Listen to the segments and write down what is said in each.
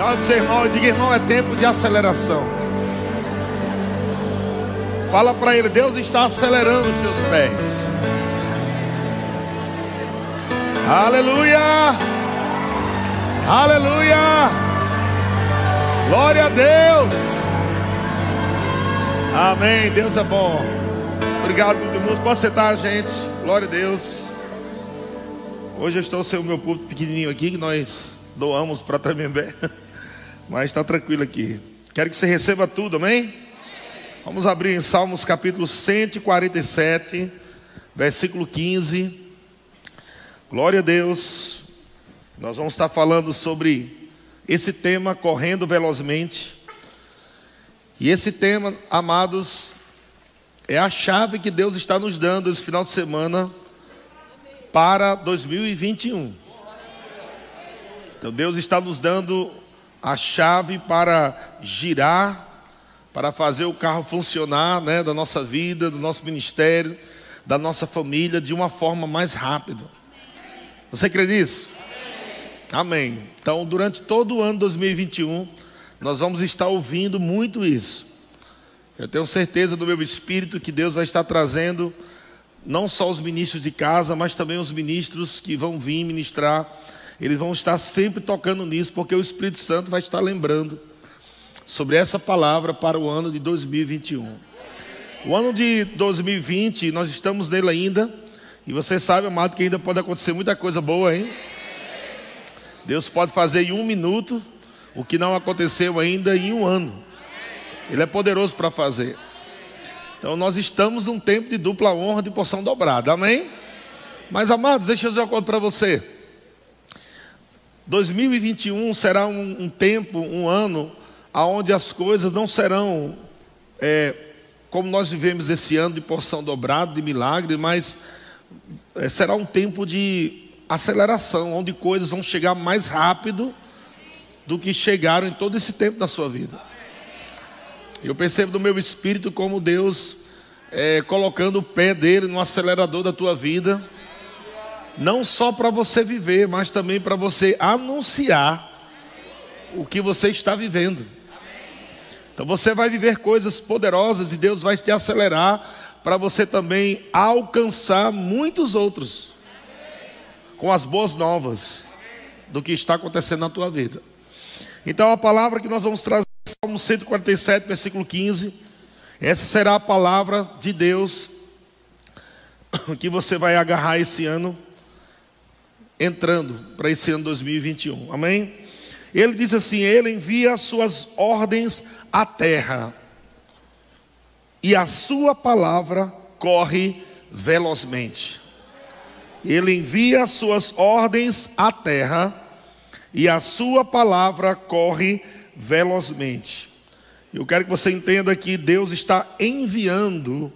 Olha para o seu irmão diga, irmão, é tempo de aceleração. Fala para ele, Deus está acelerando os teus pés. Aleluia! Aleluia! Glória a Deus! Amém. Deus é bom. Obrigado, muito Pode sentar, gente. Glória a Deus. Hoje eu estou sem o meu público pequenininho aqui, que nós doamos para Tremembé. Mas está tranquilo aqui. Quero que você receba tudo, amém? Vamos abrir em Salmos capítulo 147, versículo 15. Glória a Deus. Nós vamos estar falando sobre esse tema correndo velozmente. E esse tema, amados, é a chave que Deus está nos dando esse final de semana para 2021. Então Deus está nos dando a chave para girar, para fazer o carro funcionar, né, da nossa vida, do nosso ministério, da nossa família de uma forma mais rápida. Você crê nisso? Amém. Amém. Então, durante todo o ano 2021, nós vamos estar ouvindo muito isso. Eu tenho certeza do meu espírito que Deus vai estar trazendo não só os ministros de casa, mas também os ministros que vão vir ministrar. Eles vão estar sempre tocando nisso, porque o Espírito Santo vai estar lembrando sobre essa palavra para o ano de 2021. O ano de 2020, nós estamos nele ainda, e você sabe, amado, que ainda pode acontecer muita coisa boa, hein? Deus pode fazer em um minuto o que não aconteceu ainda em um ano. Ele é poderoso para fazer. Então nós estamos num tempo de dupla honra, de porção dobrada, amém? Mas amados, deixa eu dizer uma coisa para você. 2021 será um, um, tempo, um ano, onde as coisas não serão é, como nós vivemos esse ano de porção dobrada, de milagre, mas é, será um tempo de aceleração, onde coisas vão chegar mais rápido do que chegaram em todo esse tempo da sua vida. Eu percebo do meu espírito como Deus é, colocando o pé dele no acelerador da tua vida, não só para você viver, mas também para você anunciar o que você está vivendo. Então você vai viver coisas poderosas e Deus vai te acelerar para você também alcançar muitos outros com as boas novas do que está acontecendo na tua vida. Então a palavra que nós vamos trazer Salmo 147, versículo 15. Essa será a palavra de Deus que você vai agarrar esse ano, entrando para esse ano 2021. Amém? Ele diz assim: Ele envia as suas ordens à terra, e a sua palavra corre velozmente. Ele envia as suas ordens à terra, e a sua palavra corre velozmente. Eu quero que você entenda que Deus está enviando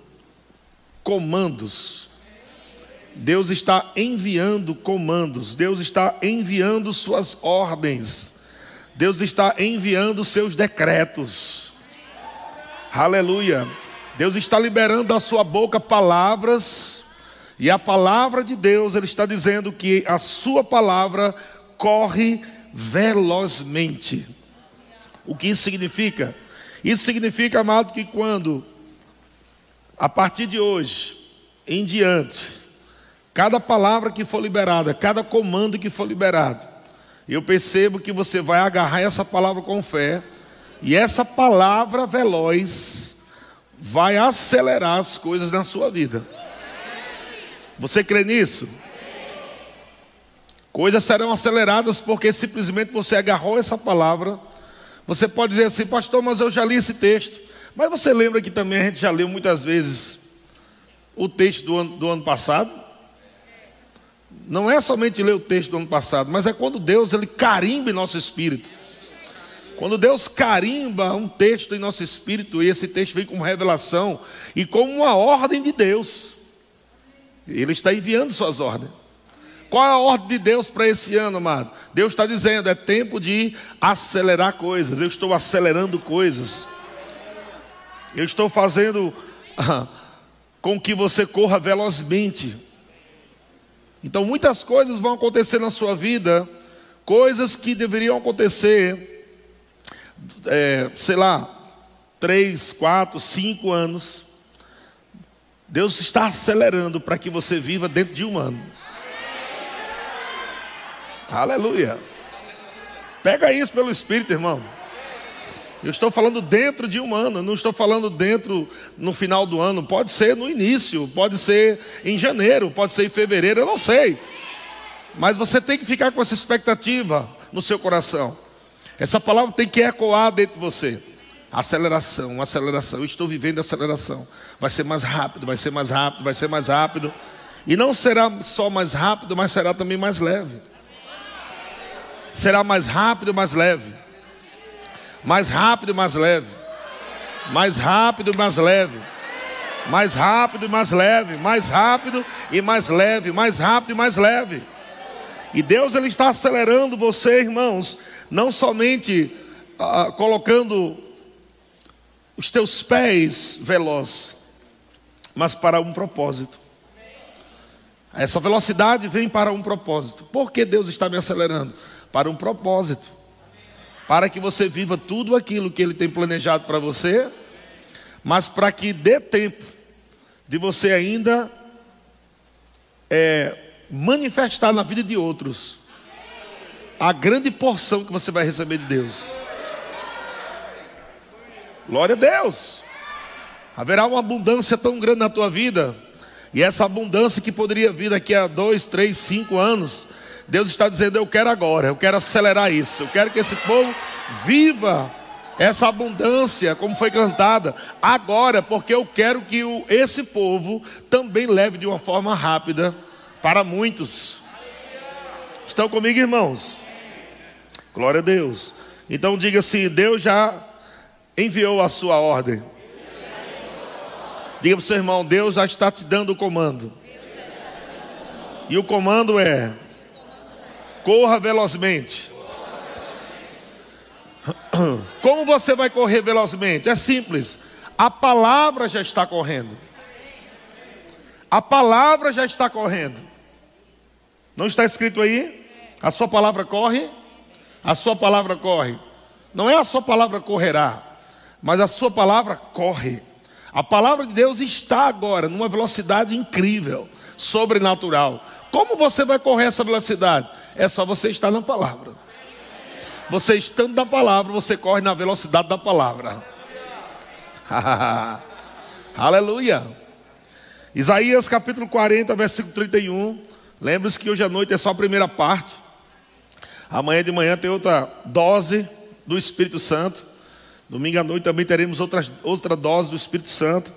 comandos. Deus está enviando comandos. Deus está enviando suas ordens. Deus está enviando seus decretos. Aleluia. Deus está liberando da sua boca palavras. E a palavra de Deus, Ele está dizendo que a sua palavra corre velozmente. O que isso significa? Isso significa, amado, que quando, a partir de hoje em diante, cada palavra que for liberada, cada comando que for liberado, eu percebo que você vai agarrar essa palavra com fé, e essa palavra veloz vai acelerar as coisas na sua vida. Você crê nisso? Coisas serão aceleradas porque simplesmente você agarrou essa palavra você pode dizer assim, pastor, mas eu já li esse texto. Mas você lembra que também a gente já leu muitas vezes o texto do ano, do ano passado? Não é somente ler o texto do ano passado, mas é quando Deus ele carimba em nosso espírito. Quando Deus carimba um texto em nosso espírito, e esse texto vem como revelação e como uma ordem de Deus, Ele está enviando suas ordens. Qual é a ordem de Deus para esse ano, amado? Deus está dizendo: é tempo de acelerar coisas. Eu estou acelerando coisas. Eu estou fazendo com que você corra velozmente. Então, muitas coisas vão acontecer na sua vida, coisas que deveriam acontecer é, sei lá, três, quatro, cinco anos, Deus está acelerando para que você viva dentro de um ano. Aleluia. Pega isso pelo Espírito, irmão. Eu estou falando dentro de um ano, não estou falando dentro no final do ano. Pode ser no início, pode ser em janeiro, pode ser em fevereiro, eu não sei. Mas você tem que ficar com essa expectativa no seu coração. Essa palavra tem que ecoar dentro de você. Aceleração, aceleração. Eu estou vivendo aceleração. Vai ser mais rápido, vai ser mais rápido, vai ser mais rápido. E não será só mais rápido, mas será também mais leve. Será mais rápido, mais leve. Mais rápido, mais leve. Mais rápido, mais leve. Mais rápido e mais leve, mais rápido e mais leve, mais rápido e mais leve. E Deus ele está acelerando você, irmãos, não somente ah, colocando os teus pés velozes, mas para um propósito. Essa velocidade vem para um propósito. Por que Deus está me acelerando? Para um propósito para que você viva tudo aquilo que Ele tem planejado para você, mas para que dê tempo de você ainda é, manifestar na vida de outros a grande porção que você vai receber de Deus. Glória a Deus. Haverá uma abundância tão grande na tua vida, e essa abundância que poderia vir daqui a dois, três, cinco anos, Deus está dizendo: Eu quero agora, eu quero acelerar isso, eu quero que esse povo viva essa abundância, como foi cantada, agora, porque eu quero que o, esse povo também leve de uma forma rápida para muitos. Estão comigo, irmãos? Glória a Deus. Então diga assim: Deus já enviou a sua ordem. Diga para o seu irmão: Deus já está te dando o comando. E o comando é: Corra velozmente. Como você vai correr velozmente? É simples. A palavra já está correndo. A palavra já está correndo. Não está escrito aí? A sua palavra corre? A sua palavra corre. Não é a sua palavra correrá, mas a sua palavra corre. A palavra de Deus está agora numa velocidade incrível, sobrenatural. Como você vai correr essa velocidade? É só você estar na palavra. Você estando na palavra, você corre na velocidade da palavra. Aleluia. Isaías capítulo 40, versículo 31. Lembre-se que hoje à noite é só a primeira parte. Amanhã de manhã tem outra dose do Espírito Santo. Domingo à noite também teremos outra, outra dose do Espírito Santo.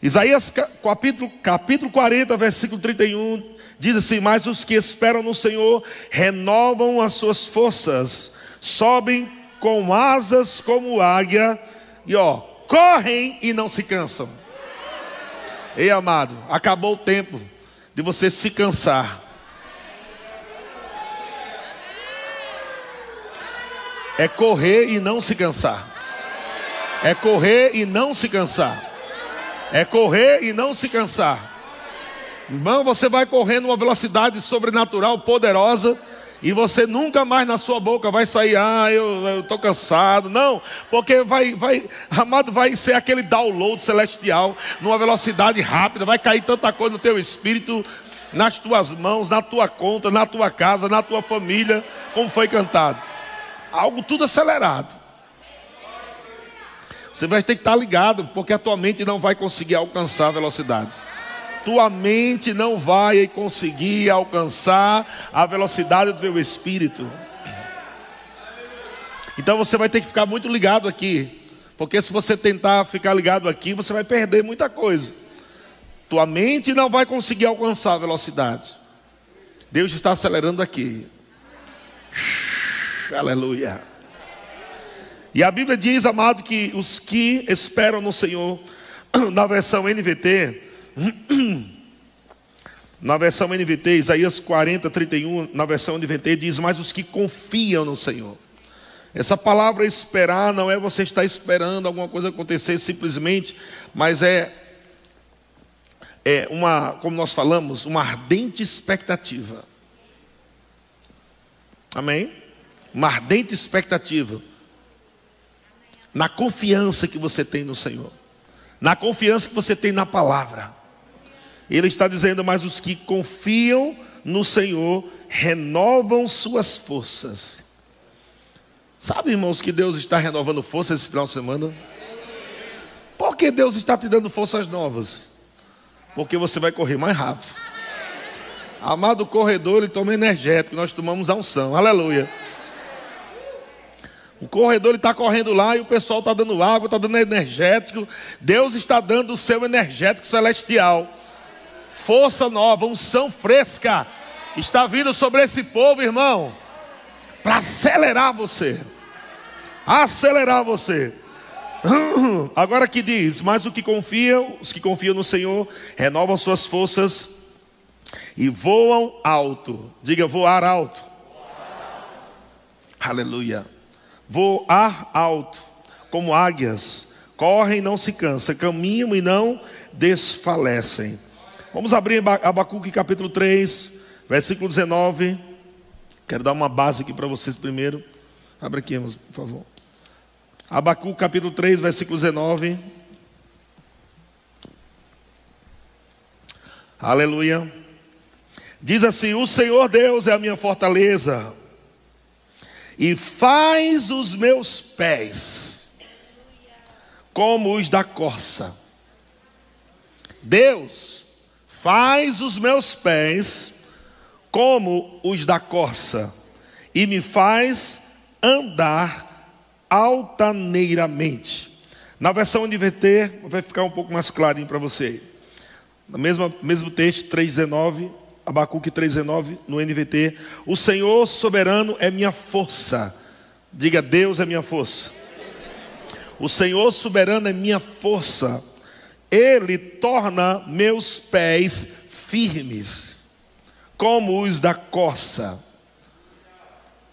Isaías capítulo, capítulo 40, versículo 31 Diz assim: Mas os que esperam no Senhor renovam as suas forças, sobem com asas como águia, e ó, correm e não se cansam. Ei, amado, acabou o tempo de você se cansar. É correr e não se cansar. É correr e não se cansar. É correr e não se cansar. Irmão, você vai correndo uma velocidade sobrenatural, poderosa, e você nunca mais na sua boca vai sair, ah, eu estou cansado. Não, porque vai, vai, amado, vai ser aquele download celestial, numa velocidade rápida, vai cair tanta coisa no teu espírito, nas tuas mãos, na tua conta, na tua casa, na tua família, como foi cantado. Algo tudo acelerado. Você vai ter que estar ligado, porque a tua mente não vai conseguir alcançar a velocidade tua mente não vai conseguir alcançar a velocidade do teu espírito. Então você vai ter que ficar muito ligado aqui, porque se você tentar ficar ligado aqui, você vai perder muita coisa. Tua mente não vai conseguir alcançar a velocidade. Deus está acelerando aqui. Aleluia. E a Bíblia diz, amado, que os que esperam no Senhor, na versão NVT, na versão NVT, Isaías 40, 31, na versão NVT, diz: Mas os que confiam no Senhor. Essa palavra esperar não é você estar esperando alguma coisa acontecer simplesmente, mas é, é uma, como nós falamos, uma ardente expectativa. Amém? Uma ardente expectativa. na confiança que você tem no Senhor, na confiança que você tem na palavra. Ele está dizendo, mas os que confiam no Senhor renovam suas forças. Sabe, irmãos, que Deus está renovando forças esse final de semana? Por que Deus está te dando forças novas? Porque você vai correr mais rápido. Amado corredor, ele toma energético, nós tomamos a unção. Aleluia. O corredor está correndo lá e o pessoal está dando água, está dando energético. Deus está dando o seu energético celestial. Força nova, unção fresca. Está vindo sobre esse povo, irmão. Para acelerar você. Acelerar você. Agora que diz, mas o que confiam, os que confiam no Senhor, renovam suas forças e voam alto. Diga voar alto. Aleluia voar alto, como águias, correm e não se cansam, caminham e não desfalecem. Vamos abrir Abacuque capítulo 3, versículo 19. Quero dar uma base aqui para vocês primeiro. Abre aqui, por favor. Abacuque capítulo 3, versículo 19. Aleluia. Diz assim: O Senhor Deus é a minha fortaleza e faz os meus pés como os da corça. Deus faz os meus pés como os da corça e me faz andar altaneiramente. Na versão NVT vai ficar um pouco mais clarinho para você. No mesmo, mesmo texto, 3,19 Abacuque 3,19 no NVT. O Senhor soberano é minha força. Diga, Deus é minha força. O Senhor soberano é minha força. Ele torna meus pés firmes, como os da corça.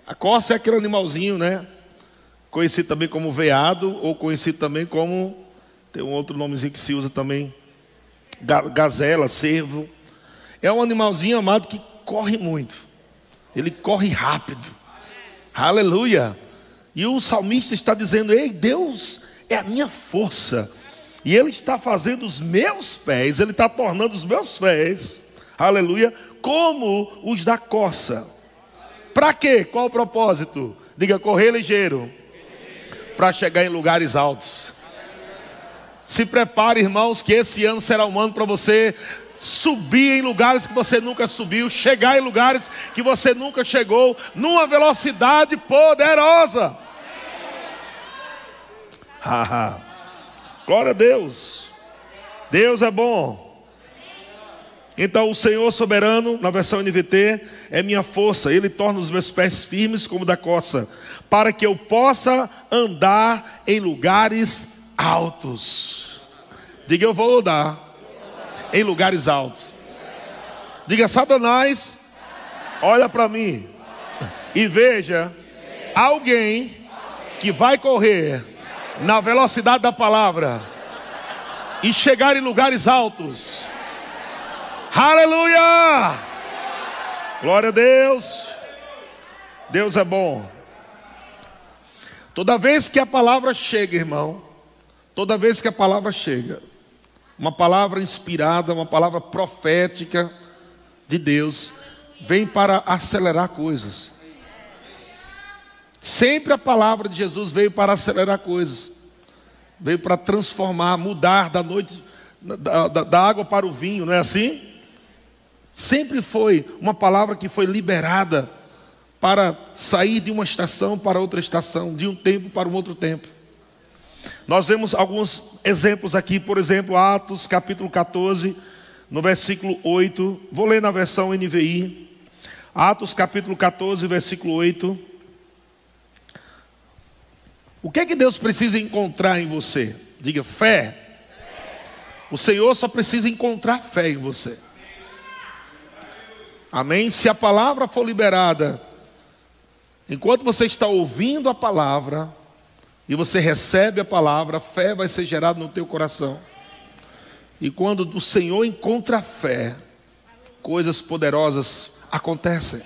A corça é aquele animalzinho, né? Conhecido também como veado, ou conhecido também como. Tem um outro nomezinho que se usa também. Gazela, cervo. É um animalzinho amado que corre muito. Ele corre rápido. Aleluia. E o salmista está dizendo: Ei, Deus é a minha força. E Ele está fazendo os meus pés, Ele está tornando os meus pés, aleluia, como os da coça. Para quê? Qual o propósito? Diga, correr ligeiro. Para chegar em lugares altos. Se prepare, irmãos, que esse ano será um ano para você subir em lugares que você nunca subiu, chegar em lugares que você nunca chegou, numa velocidade poderosa. Haha. Glória a Deus. Deus é bom. Então, o Senhor soberano, na versão NVT, é minha força. Ele torna os meus pés firmes como da coça, para que eu possa andar em lugares altos. Diga, eu vou andar em lugares altos. Diga, Satanás, olha para mim e veja alguém que vai correr na velocidade da palavra e chegar em lugares altos. Aleluia! Glória a Deus. Deus é bom. Toda vez que a palavra chega, irmão, toda vez que a palavra chega, uma palavra inspirada, uma palavra profética de Deus, vem para acelerar coisas. Sempre a palavra de Jesus veio para acelerar coisas, veio para transformar, mudar da noite, da, da, da água para o vinho, não é assim? Sempre foi uma palavra que foi liberada para sair de uma estação para outra estação, de um tempo para um outro tempo. Nós vemos alguns exemplos aqui, por exemplo, Atos capítulo 14, no versículo 8. Vou ler na versão NVI. Atos capítulo 14, versículo 8. O que é que Deus precisa encontrar em você? Diga fé. O Senhor só precisa encontrar fé em você. Amém? Se a palavra for liberada, enquanto você está ouvindo a palavra, e você recebe a palavra, fé vai ser gerada no teu coração. E quando o Senhor encontra fé, coisas poderosas acontecem.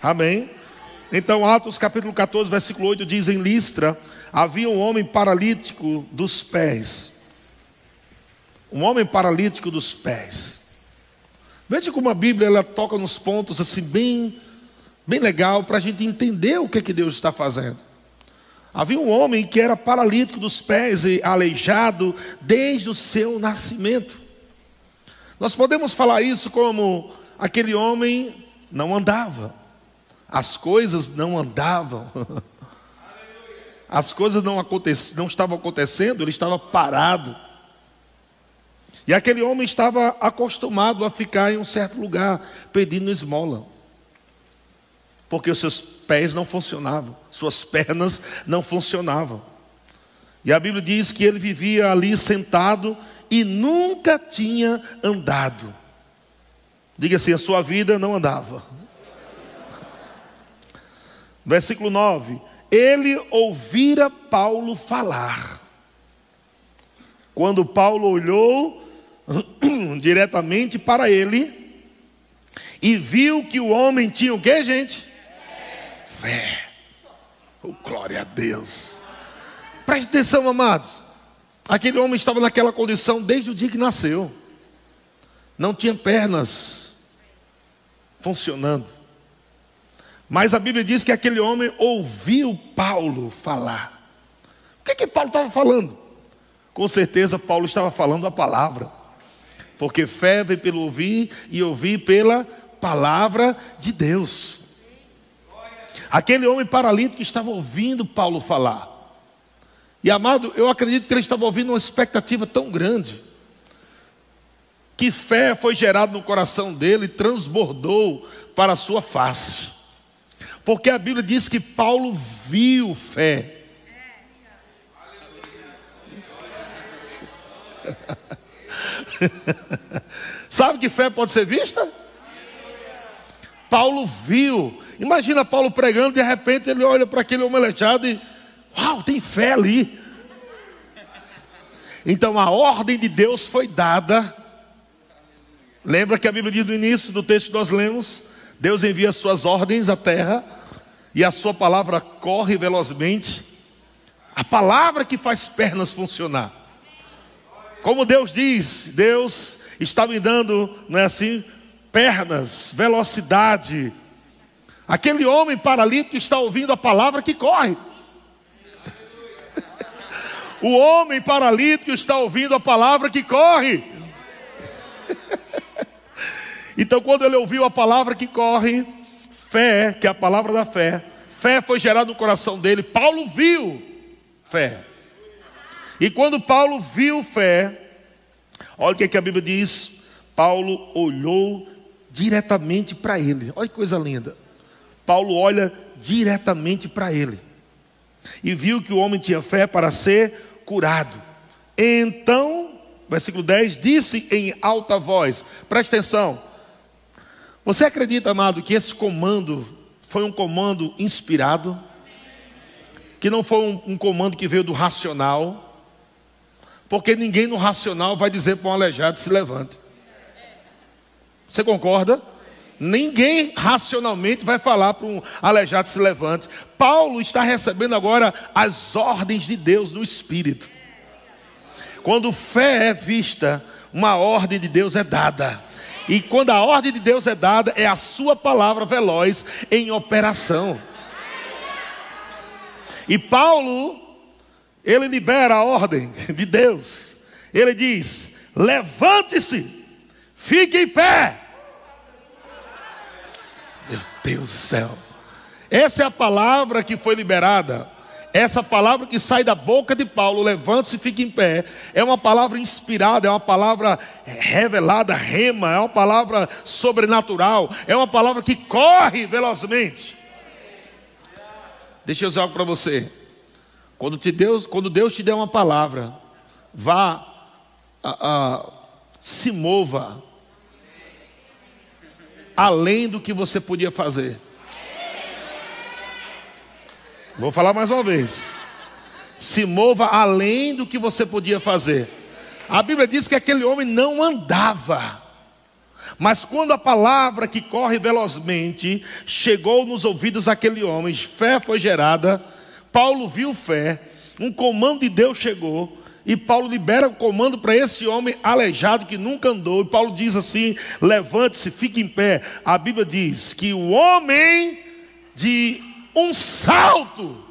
Amém? Então, Atos capítulo 14, versículo 8 diz: Em Listra havia um homem paralítico dos pés. Um homem paralítico dos pés. Veja como a Bíblia ela toca nos pontos assim, bem, bem legal, para a gente entender o que, que Deus está fazendo. Havia um homem que era paralítico dos pés e aleijado desde o seu nascimento. Nós podemos falar isso como aquele homem não andava, as coisas não andavam, as coisas não, não estavam acontecendo, ele estava parado. E aquele homem estava acostumado a ficar em um certo lugar pedindo esmola, porque os seus pés não funcionavam, suas pernas não funcionavam. E a Bíblia diz que ele vivia ali sentado e nunca tinha andado. Diga assim: a sua vida não andava. Versículo 9: Ele ouvira Paulo falar. Quando Paulo olhou diretamente para ele e viu que o homem tinha o que, gente? Fé. Oh, glória a Deus. Preste atenção, amados. Aquele homem estava naquela condição desde o dia que nasceu. Não tinha pernas funcionando. Mas a Bíblia diz que aquele homem ouviu Paulo falar. O que, que Paulo estava falando? Com certeza Paulo estava falando a palavra. Porque fé vem pelo ouvir e ouvir pela palavra de Deus. Aquele homem paralítico estava ouvindo Paulo falar. E amado, eu acredito que ele estava ouvindo uma expectativa tão grande, que fé foi gerada no coração dele e transbordou para a sua face. Porque a Bíblia diz que Paulo viu fé. Sabe que fé pode ser vista? Paulo viu. Imagina Paulo pregando, de repente ele olha para aquele homem aleijado e Uau, tem fé ali. Então a ordem de Deus foi dada. Lembra que a Bíblia diz no início do texto que nós lemos: Deus envia suas ordens à terra e a sua palavra corre velozmente. A palavra que faz pernas funcionar. Como Deus diz, Deus está me dando, não é assim, pernas, velocidade. Aquele homem paralítico está ouvindo a palavra que corre. O homem paralítico está ouvindo a palavra que corre. então, quando ele ouviu a palavra que corre, fé, que é a palavra da fé, fé foi gerada no coração dele. Paulo viu fé. E quando Paulo viu fé, olha o que, é a Bíblia diz: Paulo olhou diretamente para ele. Olha que coisa linda. Paulo olha diretamente para ele e viu que o homem tinha fé para ser curado. Então, versículo 10, disse em alta voz: preste atenção. Você acredita, amado, que esse comando foi um comando inspirado? Que não foi um, um comando que veio do racional? Porque ninguém no racional vai dizer para um aleijado se levante. Você concorda? Ninguém racionalmente vai falar para um aleijado se levante. Paulo está recebendo agora as ordens de Deus no Espírito. Quando fé é vista, uma ordem de Deus é dada. E quando a ordem de Deus é dada, é a sua palavra veloz em operação. E Paulo, ele libera a ordem de Deus. Ele diz: levante-se, fique em pé. Meu Deus do céu. Essa é a palavra que foi liberada. Essa palavra que sai da boca de Paulo, levante-se e fique em pé, é uma palavra inspirada, é uma palavra revelada, rema, é uma palavra sobrenatural, é uma palavra que corre velozmente. Deixa eu dizer algo para você. Quando, te Deus, quando Deus te der uma palavra, vá, a, a, se mova, além do que você podia fazer. Vou falar mais uma vez. Se mova além do que você podia fazer. A Bíblia diz que aquele homem não andava, Mas quando a palavra que corre velozmente chegou nos ouvidos daquele homem, fé foi gerada, Paulo viu fé, um comando de Deus chegou, e Paulo libera o comando para esse homem aleijado que nunca andou. E Paulo diz assim: levante-se, fique em pé. A Bíblia diz que o homem de um salto.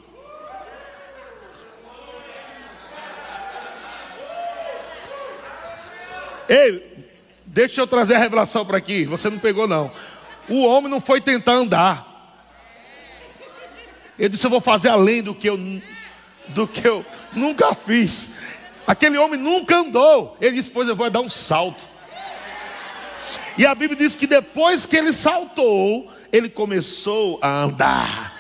Ei, deixa eu trazer a revelação para aqui. Você não pegou, não. O homem não foi tentar andar. Ele disse: Eu vou fazer além do que eu, do que eu nunca fiz. Aquele homem nunca andou. Ele disse: Pois eu vou dar um salto. E a Bíblia diz que depois que ele saltou, ele começou a andar.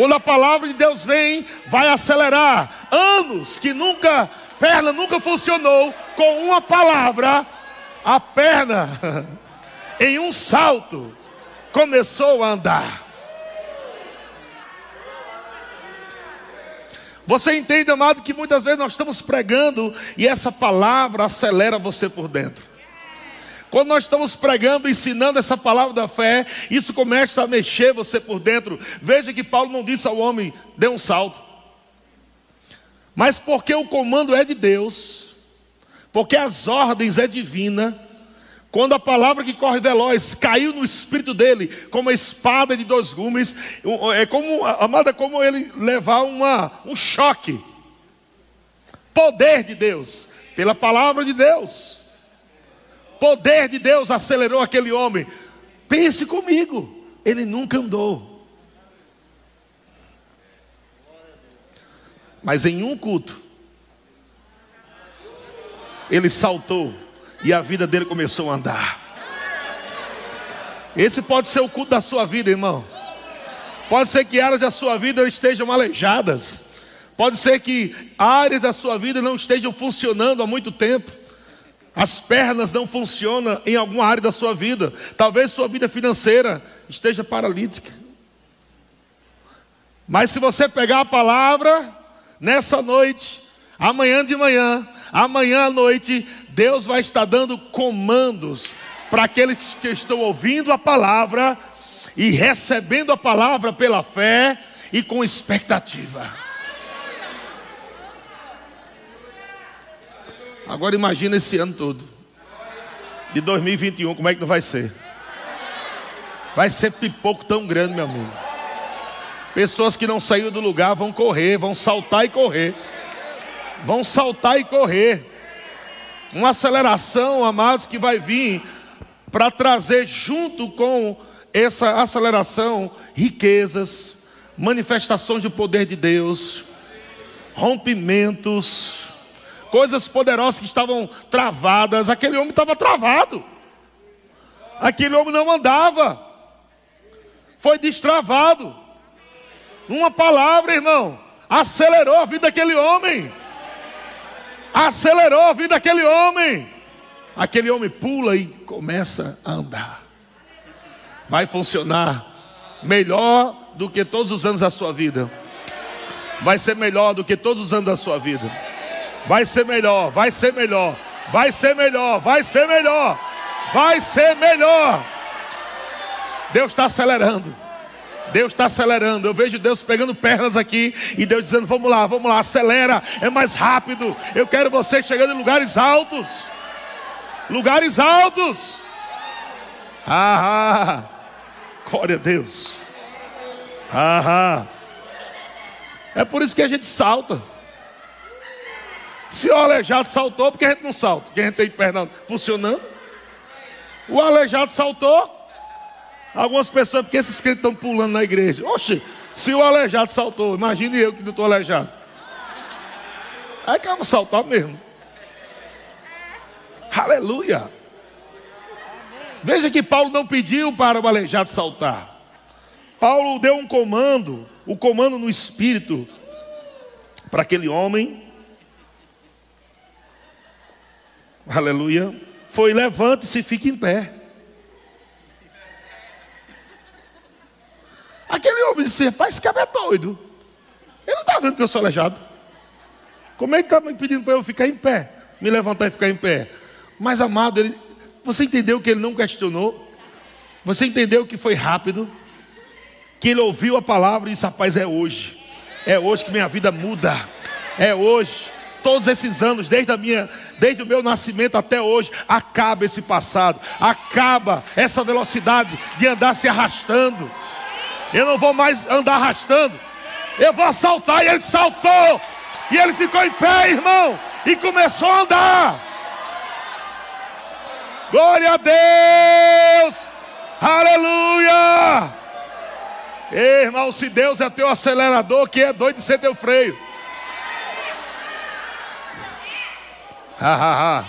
Quando a palavra de Deus vem, vai acelerar. Anos que nunca, perna nunca funcionou, com uma palavra, a perna, em um salto, começou a andar. Você entende, amado, que muitas vezes nós estamos pregando e essa palavra acelera você por dentro. Quando nós estamos pregando, ensinando essa palavra da fé, isso começa a mexer você por dentro. Veja que Paulo não disse ao homem, dê um salto. Mas porque o comando é de Deus, porque as ordens é divina, quando a palavra que corre veloz caiu no espírito dele, como uma espada de dois gumes, é como, amada, como ele levar uma, um choque. Poder de Deus, pela palavra de Deus poder de Deus acelerou aquele homem. Pense comigo, ele nunca andou. Mas em um culto, ele saltou e a vida dele começou a andar. Esse pode ser o culto da sua vida, irmão. Pode ser que áreas da sua vida estejam aleijadas. Pode ser que áreas da sua vida não estejam funcionando há muito tempo. As pernas não funcionam em alguma área da sua vida. Talvez sua vida financeira esteja paralítica. Mas se você pegar a palavra nessa noite, amanhã de manhã, amanhã à noite, Deus vai estar dando comandos para aqueles que estão ouvindo a palavra e recebendo a palavra pela fé e com expectativa. Agora imagina esse ano todo. De 2021, como é que não vai ser? Vai ser pipoco tão grande, meu amigo. Pessoas que não saíram do lugar vão correr, vão saltar e correr. Vão saltar e correr. Uma aceleração, amados, que vai vir para trazer junto com essa aceleração riquezas, manifestações de poder de Deus, rompimentos, coisas poderosas que estavam travadas. Aquele homem estava travado. Aquele homem não andava. Foi destravado. Uma palavra, irmão, acelerou a vida daquele homem. Acelerou a vida daquele homem. Aquele homem pula e começa a andar. Vai funcionar melhor do que todos os anos da sua vida. Vai ser melhor do que todos os anos da sua vida. Vai ser melhor, vai ser melhor, vai ser melhor, vai ser melhor, vai ser melhor. Deus está acelerando. Deus está acelerando. Eu vejo Deus pegando pernas aqui e Deus dizendo: Vamos lá, vamos lá, acelera, é mais rápido. Eu quero você chegando em lugares altos. Lugares altos. Ah, glória a Deus. Ah, é por isso que a gente salta. Se o aleijado saltou, porque a gente não salta? Porque a gente tem perna funcionando. O aleijado saltou. Algumas pessoas, porque esses crentes estão pulando na igreja. Oxe, se o aleijado saltou, imagine eu que não estou aleijado. Aí que eu vou saltar mesmo. Aleluia. Veja que Paulo não pediu para o aleijado saltar. Paulo deu um comando, o comando no espírito, para aquele homem aleluia, foi levante-se e fique em pé. Aquele homem disse, rapaz, esse cara é doido. Ele não está vendo que eu sou aleijado. Como é que está me pedindo para eu ficar em pé? Me levantar e ficar em pé. Mas amado, ele, você entendeu que ele não questionou? Você entendeu que foi rápido? Que ele ouviu a palavra e disse: Rapaz, é hoje. É hoje que minha vida muda. É hoje. Todos esses anos, desde, a minha, desde o meu nascimento até hoje, acaba esse passado, acaba essa velocidade de andar se arrastando. Eu não vou mais andar arrastando, eu vou saltar. E ele saltou, e ele ficou em pé, irmão, e começou a andar. Glória a Deus, aleluia. Ei, irmão, se Deus é teu acelerador, que é doido de ser teu freio. Ha, ha.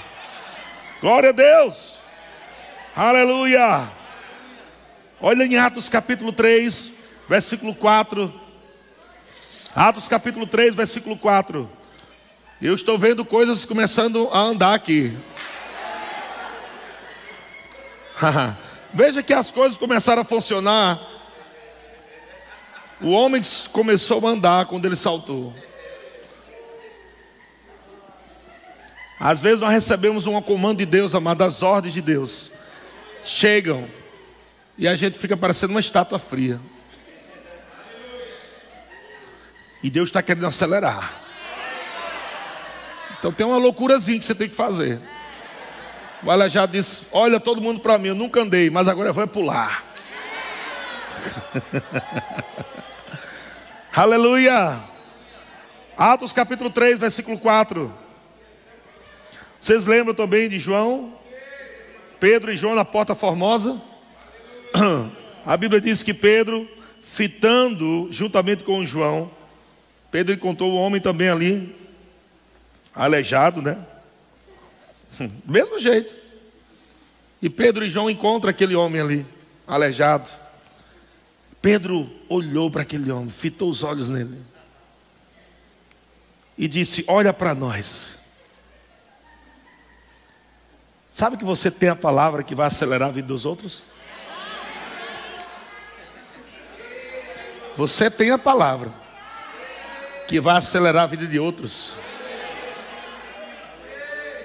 Glória a Deus. Aleluia. Olha em Atos capítulo 3, versículo 4. Atos capítulo 3, versículo 4. Eu estou vendo coisas começando a andar aqui. Veja que as coisas começaram a funcionar. O homem começou a andar quando ele saltou. Às vezes nós recebemos um comando de Deus, amado, as ordens de Deus. Chegam e a gente fica parecendo uma estátua fria. E Deus está querendo acelerar. Então tem uma loucurazinha que você tem que fazer. O aleijado disse: Olha todo mundo para mim, eu nunca andei, mas agora vou pular. Aleluia. Atos capítulo 3, versículo 4. Vocês lembram também de João? Pedro e João na porta formosa? A Bíblia diz que Pedro, fitando juntamente com João, Pedro encontrou o homem também ali, aleijado, né? Mesmo jeito. E Pedro e João encontram aquele homem ali, aleijado. Pedro olhou para aquele homem, fitou os olhos nele e disse: Olha para nós. Sabe que você tem a palavra que vai acelerar a vida dos outros? Você tem a palavra que vai acelerar a vida de outros.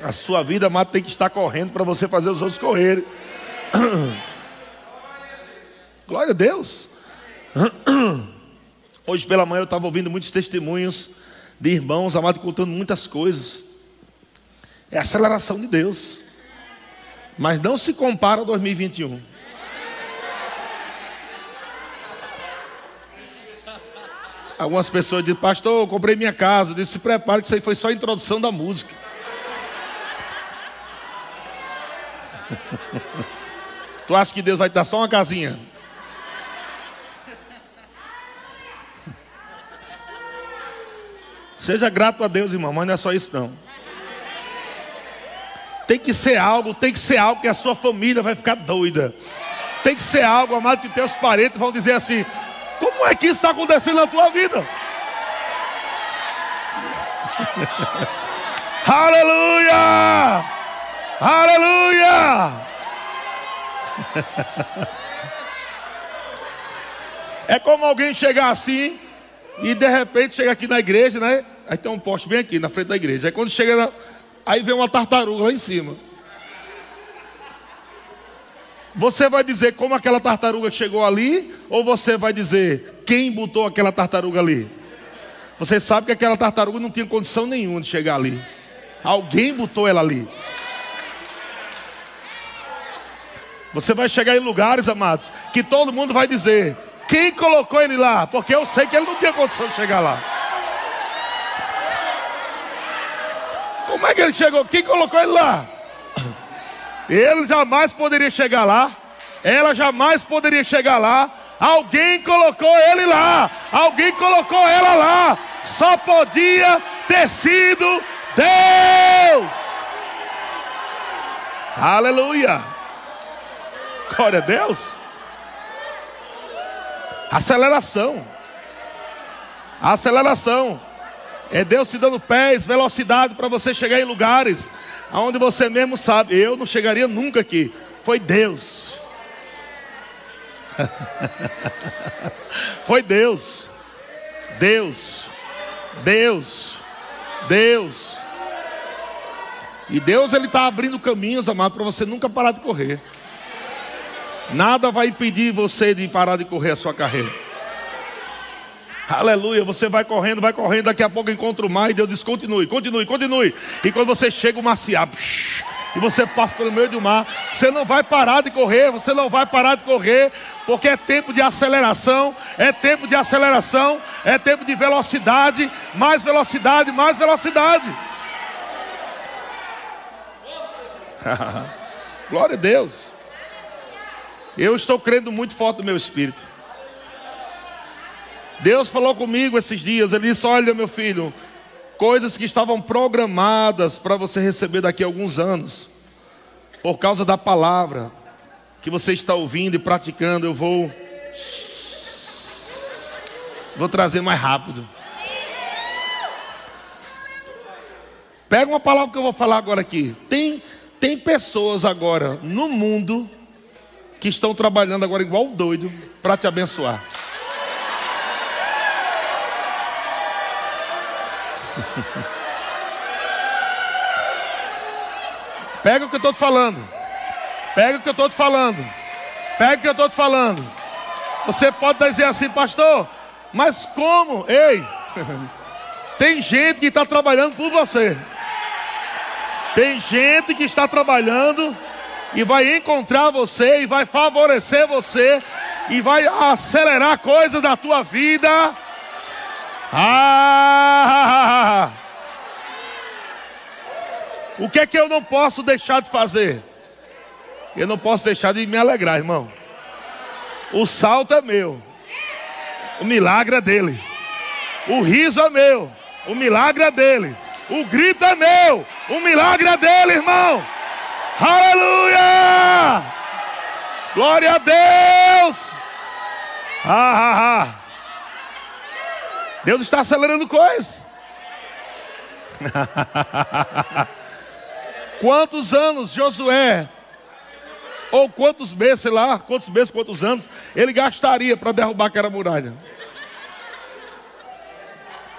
A sua vida, amado, tem que estar correndo para você fazer os outros correrem. Glória a Deus. Hoje pela manhã eu estava ouvindo muitos testemunhos de irmãos, amados, contando muitas coisas. É a aceleração de Deus. Mas não se compara ao 2021. Algumas pessoas dizem, pastor, eu comprei minha casa. Eu disse, se prepare que isso aí foi só a introdução da música. tu acha que Deus vai te dar só uma casinha? Seja grato a Deus, irmão, mas não é só isso não. Tem que ser algo, tem que ser algo que a sua família vai ficar doida. Tem que ser algo, amado, que teus parentes vão dizer assim: como é que isso está acontecendo na tua vida? Aleluia! Aleluia! é como alguém chegar assim e de repente chega aqui na igreja, né? Aí tem um poste bem aqui na frente da igreja. Aí quando chega na, Aí vem uma tartaruga lá em cima. Você vai dizer como aquela tartaruga chegou ali, ou você vai dizer quem botou aquela tartaruga ali? Você sabe que aquela tartaruga não tinha condição nenhuma de chegar ali. Alguém botou ela ali. Você vai chegar em lugares, amados, que todo mundo vai dizer: quem colocou ele lá? Porque eu sei que ele não tinha condição de chegar lá. Como é que ele chegou? Quem colocou ele lá? Ele jamais poderia chegar lá. Ela jamais poderia chegar lá. Alguém colocou ele lá. Alguém colocou ela lá. Só podia ter sido Deus. Aleluia. Glória a Deus. Aceleração. Aceleração. É Deus te dando pés, velocidade para você chegar em lugares aonde você mesmo sabe, eu não chegaria nunca aqui. Foi Deus. Foi Deus. Deus. Deus. Deus. E Deus ele está abrindo caminhos, amado, para você nunca parar de correr. Nada vai impedir você de parar de correr a sua carreira. Aleluia, você vai correndo, vai correndo, daqui a pouco encontra o mar e Deus diz: continue, continue, continue. E quando você chega, o mar se abre e você passa pelo meio do mar, você não vai parar de correr, você não vai parar de correr, porque é tempo de aceleração, é tempo de aceleração, é tempo de velocidade, mais velocidade, mais velocidade. Glória a Deus. Eu estou crendo muito forte no meu espírito. Deus falou comigo esses dias, ele disse: Olha, meu filho, coisas que estavam programadas para você receber daqui a alguns anos, por causa da palavra que você está ouvindo e praticando, eu vou vou trazer mais rápido. Pega uma palavra que eu vou falar agora aqui. Tem tem pessoas agora no mundo que estão trabalhando agora igual doido para te abençoar. Pega o que eu estou te falando. Pega o que eu estou te falando. Pega o que eu estou te falando. Você pode dizer assim, pastor, mas como? Ei, tem gente que está trabalhando por você. Tem gente que está trabalhando e vai encontrar você e vai favorecer você e vai acelerar coisas da tua vida. Ah! O que é que eu não posso deixar de fazer? Eu não posso deixar de me alegrar, irmão. O salto é meu. O milagre é dele. O riso é meu. O milagre é dele. O grito é meu. O milagre é dele, irmão. Aleluia! Glória a Deus! Ah, ah, ah. Deus está acelerando coisas. Quantos anos Josué, ou quantos meses, sei lá, quantos meses, quantos anos, ele gastaria para derrubar aquela muralha?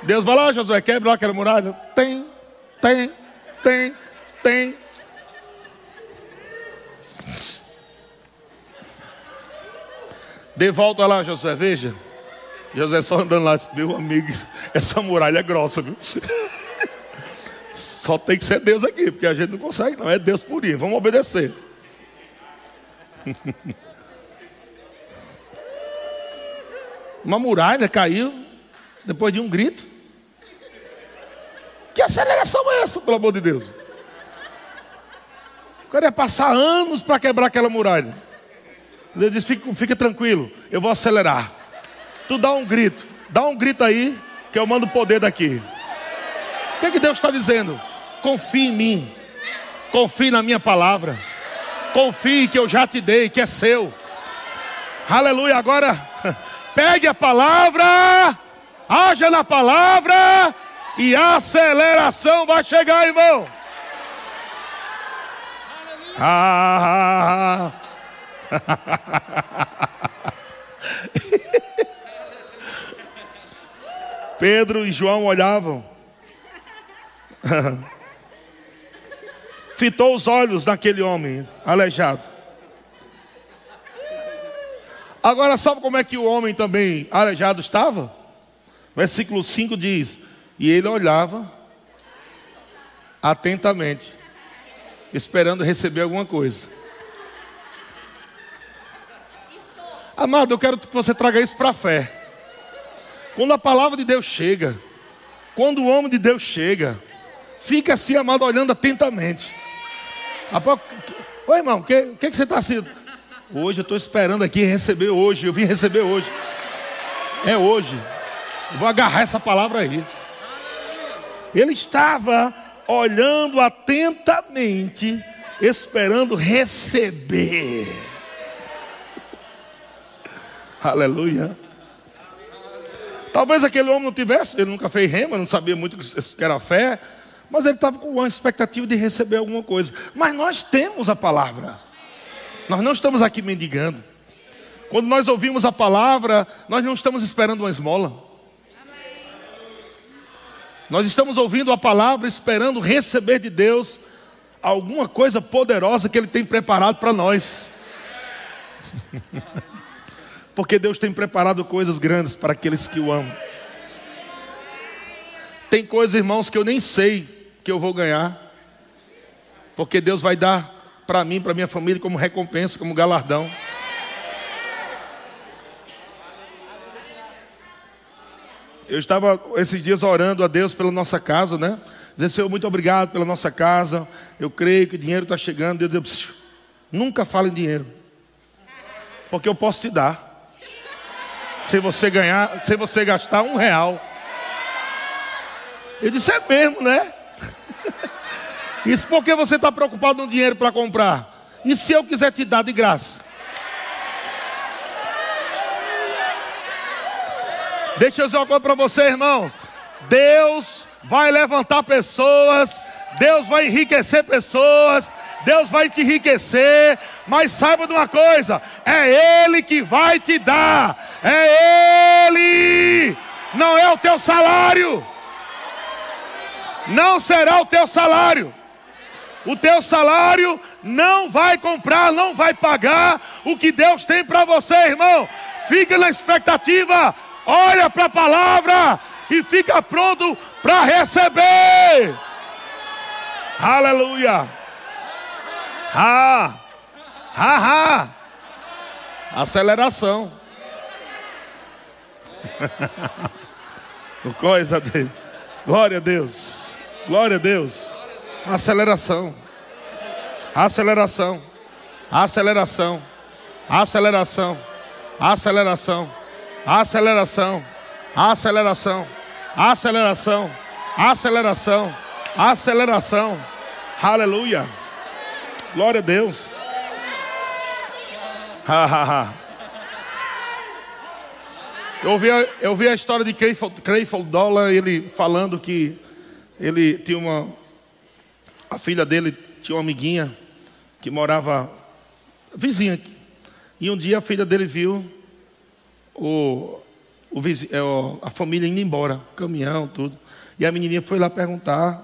Deus vai lá, Josué, quebra lá aquela muralha. Tem, tem, tem, tem. De volta lá, Josué, veja. Josué só andando lá, disse, meu amigo, essa muralha é grossa, viu? Só tem que ser Deus aqui, porque a gente não consegue, não. É Deus purinho. Vamos obedecer. Uma muralha caiu depois de um grito. Que aceleração é essa, pelo amor de Deus? O cara ia passar anos para quebrar aquela muralha. Deus disse: fica, fica tranquilo, eu vou acelerar. Tu dá um grito, dá um grito aí, que eu mando o poder daqui. O que, é que Deus está dizendo? Confie em mim, confie na minha palavra, confie que eu já te dei, que é seu. Aleluia. Agora, pegue a palavra, haja na palavra, e a aceleração vai chegar, irmão. Ah, Pedro e João olhavam Fitou os olhos naquele homem aleijado. Agora, sabe como é que o homem também aleijado estava? Versículo 5 diz: E ele olhava atentamente, esperando receber alguma coisa. Amado, eu quero que você traga isso para a fé. Quando a palavra de Deus chega, quando o homem de Deus chega, Fica assim, amado, olhando atentamente. Oi, irmão, o que, que, que você está assim? Hoje eu estou esperando aqui receber hoje. Eu vim receber hoje. É hoje. Eu vou agarrar essa palavra aí. Ele estava olhando atentamente, esperando receber. Aleluia. Talvez aquele homem não tivesse, ele nunca fez rema, não sabia muito o que era fé. Mas ele estava com uma expectativa de receber alguma coisa. Mas nós temos a palavra. Nós não estamos aqui mendigando. Quando nós ouvimos a palavra, nós não estamos esperando uma esmola. Nós estamos ouvindo a palavra, esperando receber de Deus alguma coisa poderosa que Ele tem preparado para nós. Porque Deus tem preparado coisas grandes para aqueles que o amam. Tem coisas, irmãos, que eu nem sei que eu vou ganhar. Porque Deus vai dar para mim, para minha família, como recompensa, como galardão. Eu estava esses dias orando a Deus pela nossa casa, né? Dizendo, Senhor, muito obrigado pela nossa casa. Eu creio que o dinheiro está chegando. Deus disse, nunca fale em dinheiro. Porque eu posso te dar. Se você ganhar, se você gastar um real. Eu disse, é mesmo, né? Isso porque você está preocupado no dinheiro para comprar. E se eu quiser te dar de graça? Deixa eu dizer uma coisa para você, irmão. Deus vai levantar pessoas, Deus vai enriquecer pessoas, Deus vai te enriquecer, mas saiba de uma coisa: é Ele que vai te dar, é Ele, não é o teu salário, não será o teu salário. O teu salário não vai comprar, não vai pagar o que Deus tem para você, irmão. Fica na expectativa olha para a palavra e fica pronto para receber. Aleluia. Ah, ah, ah. Aceleração. Coisa dele. Glória a Deus. Glória a Deus. Aceleração. Aceleração. Aceleração. Aceleração. Aceleração aceleração, aceleração, aceleração, aceleração, aceleração. Aleluia. Glória a Deus. eu, ouvi a, eu vi a história de Crayford Dollar, ele falando que ele tinha uma. A filha dele tinha uma amiguinha que morava vizinha. E um dia a filha dele viu o, o, é, a família indo embora, caminhão, tudo. E a menininha foi lá perguntar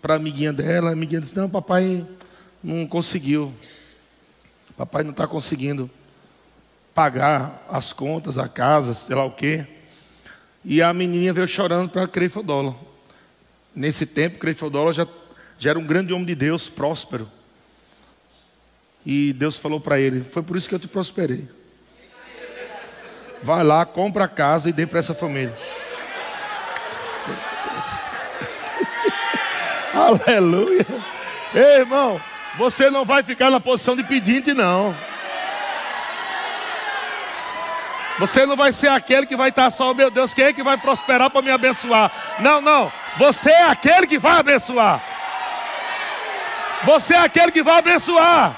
para a amiguinha dela. A amiguinha disse: Não, papai não conseguiu. Papai não está conseguindo pagar as contas, a casa, sei lá o quê. E a menininha veio chorando para Creifodola. Nesse tempo, Creifodola já, já era um grande homem de Deus, próspero. E Deus falou para ele: Foi por isso que eu te prosperei. Vai lá, compra a casa e dê para essa família. Aleluia. Ei, irmão, você não vai ficar na posição de pedinte, não. Você não vai ser aquele que vai estar só, oh, meu Deus, quem é que vai prosperar para me abençoar? Não, não. Você é aquele que vai abençoar. Você é aquele que vai abençoar.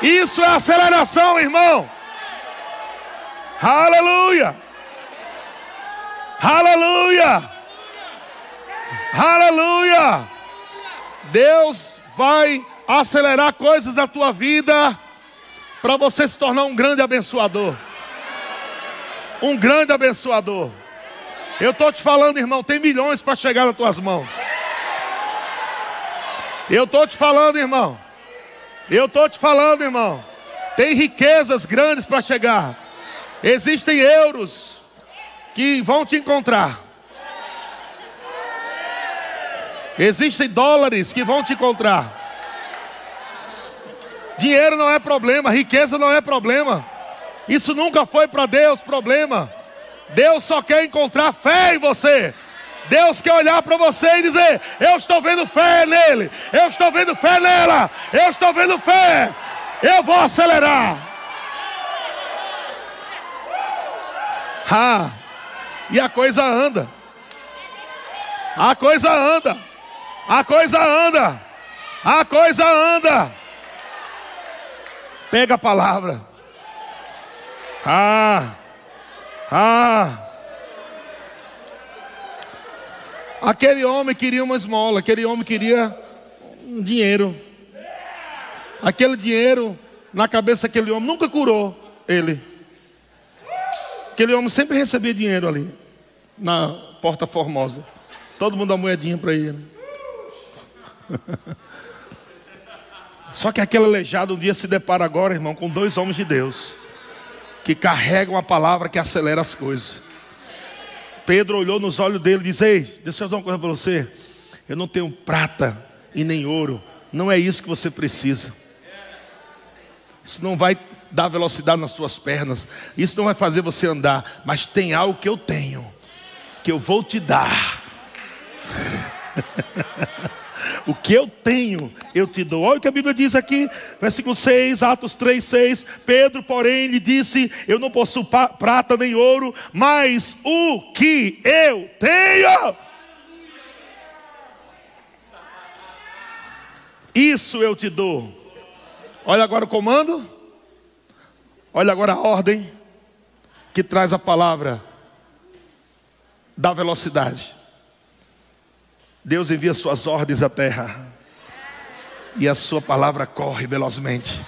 Isso é aceleração, irmão. Aleluia! Aleluia! Aleluia! Deus vai acelerar coisas na tua vida para você se tornar um grande abençoador. Um grande abençoador. Eu estou te falando, irmão, tem milhões para chegar nas tuas mãos. Eu estou te falando, irmão. Eu estou te falando, irmão. Tem riquezas grandes para chegar. Existem euros que vão te encontrar. Existem dólares que vão te encontrar. Dinheiro não é problema, riqueza não é problema. Isso nunca foi para Deus problema. Deus só quer encontrar fé em você. Deus quer olhar para você e dizer: Eu estou vendo fé nele, eu estou vendo fé nela, eu estou vendo fé. Eu vou acelerar. Ah, e a coisa anda. A coisa anda. A coisa anda. A coisa anda. Pega a palavra. Ah. Ah. Aquele homem queria uma esmola, aquele homem queria um dinheiro. Aquele dinheiro na cabeça daquele homem nunca curou ele. Aquele homem sempre recebia dinheiro ali, na Porta Formosa. Todo mundo dá moedinha para ele. Só que aquele aleijado um dia se depara agora, irmão, com dois homens de Deus que carregam a palavra que acelera as coisas. Pedro olhou nos olhos dele e disse: Ei, deixa eu dar uma coisa para você. Eu não tenho prata e nem ouro. Não é isso que você precisa. Isso não vai dar velocidade nas suas pernas. Isso não vai fazer você andar. Mas tem algo que eu tenho, que eu vou te dar. O que eu tenho, eu te dou. Olha o que a Bíblia diz aqui, versículo 6, Atos 3, 6. Pedro, porém, lhe disse: Eu não possuo prata nem ouro, mas o que eu tenho. Isso eu te dou. Olha agora o comando. Olha agora a ordem que traz a palavra da velocidade. Deus envia suas ordens à terra. E a sua palavra corre velozmente.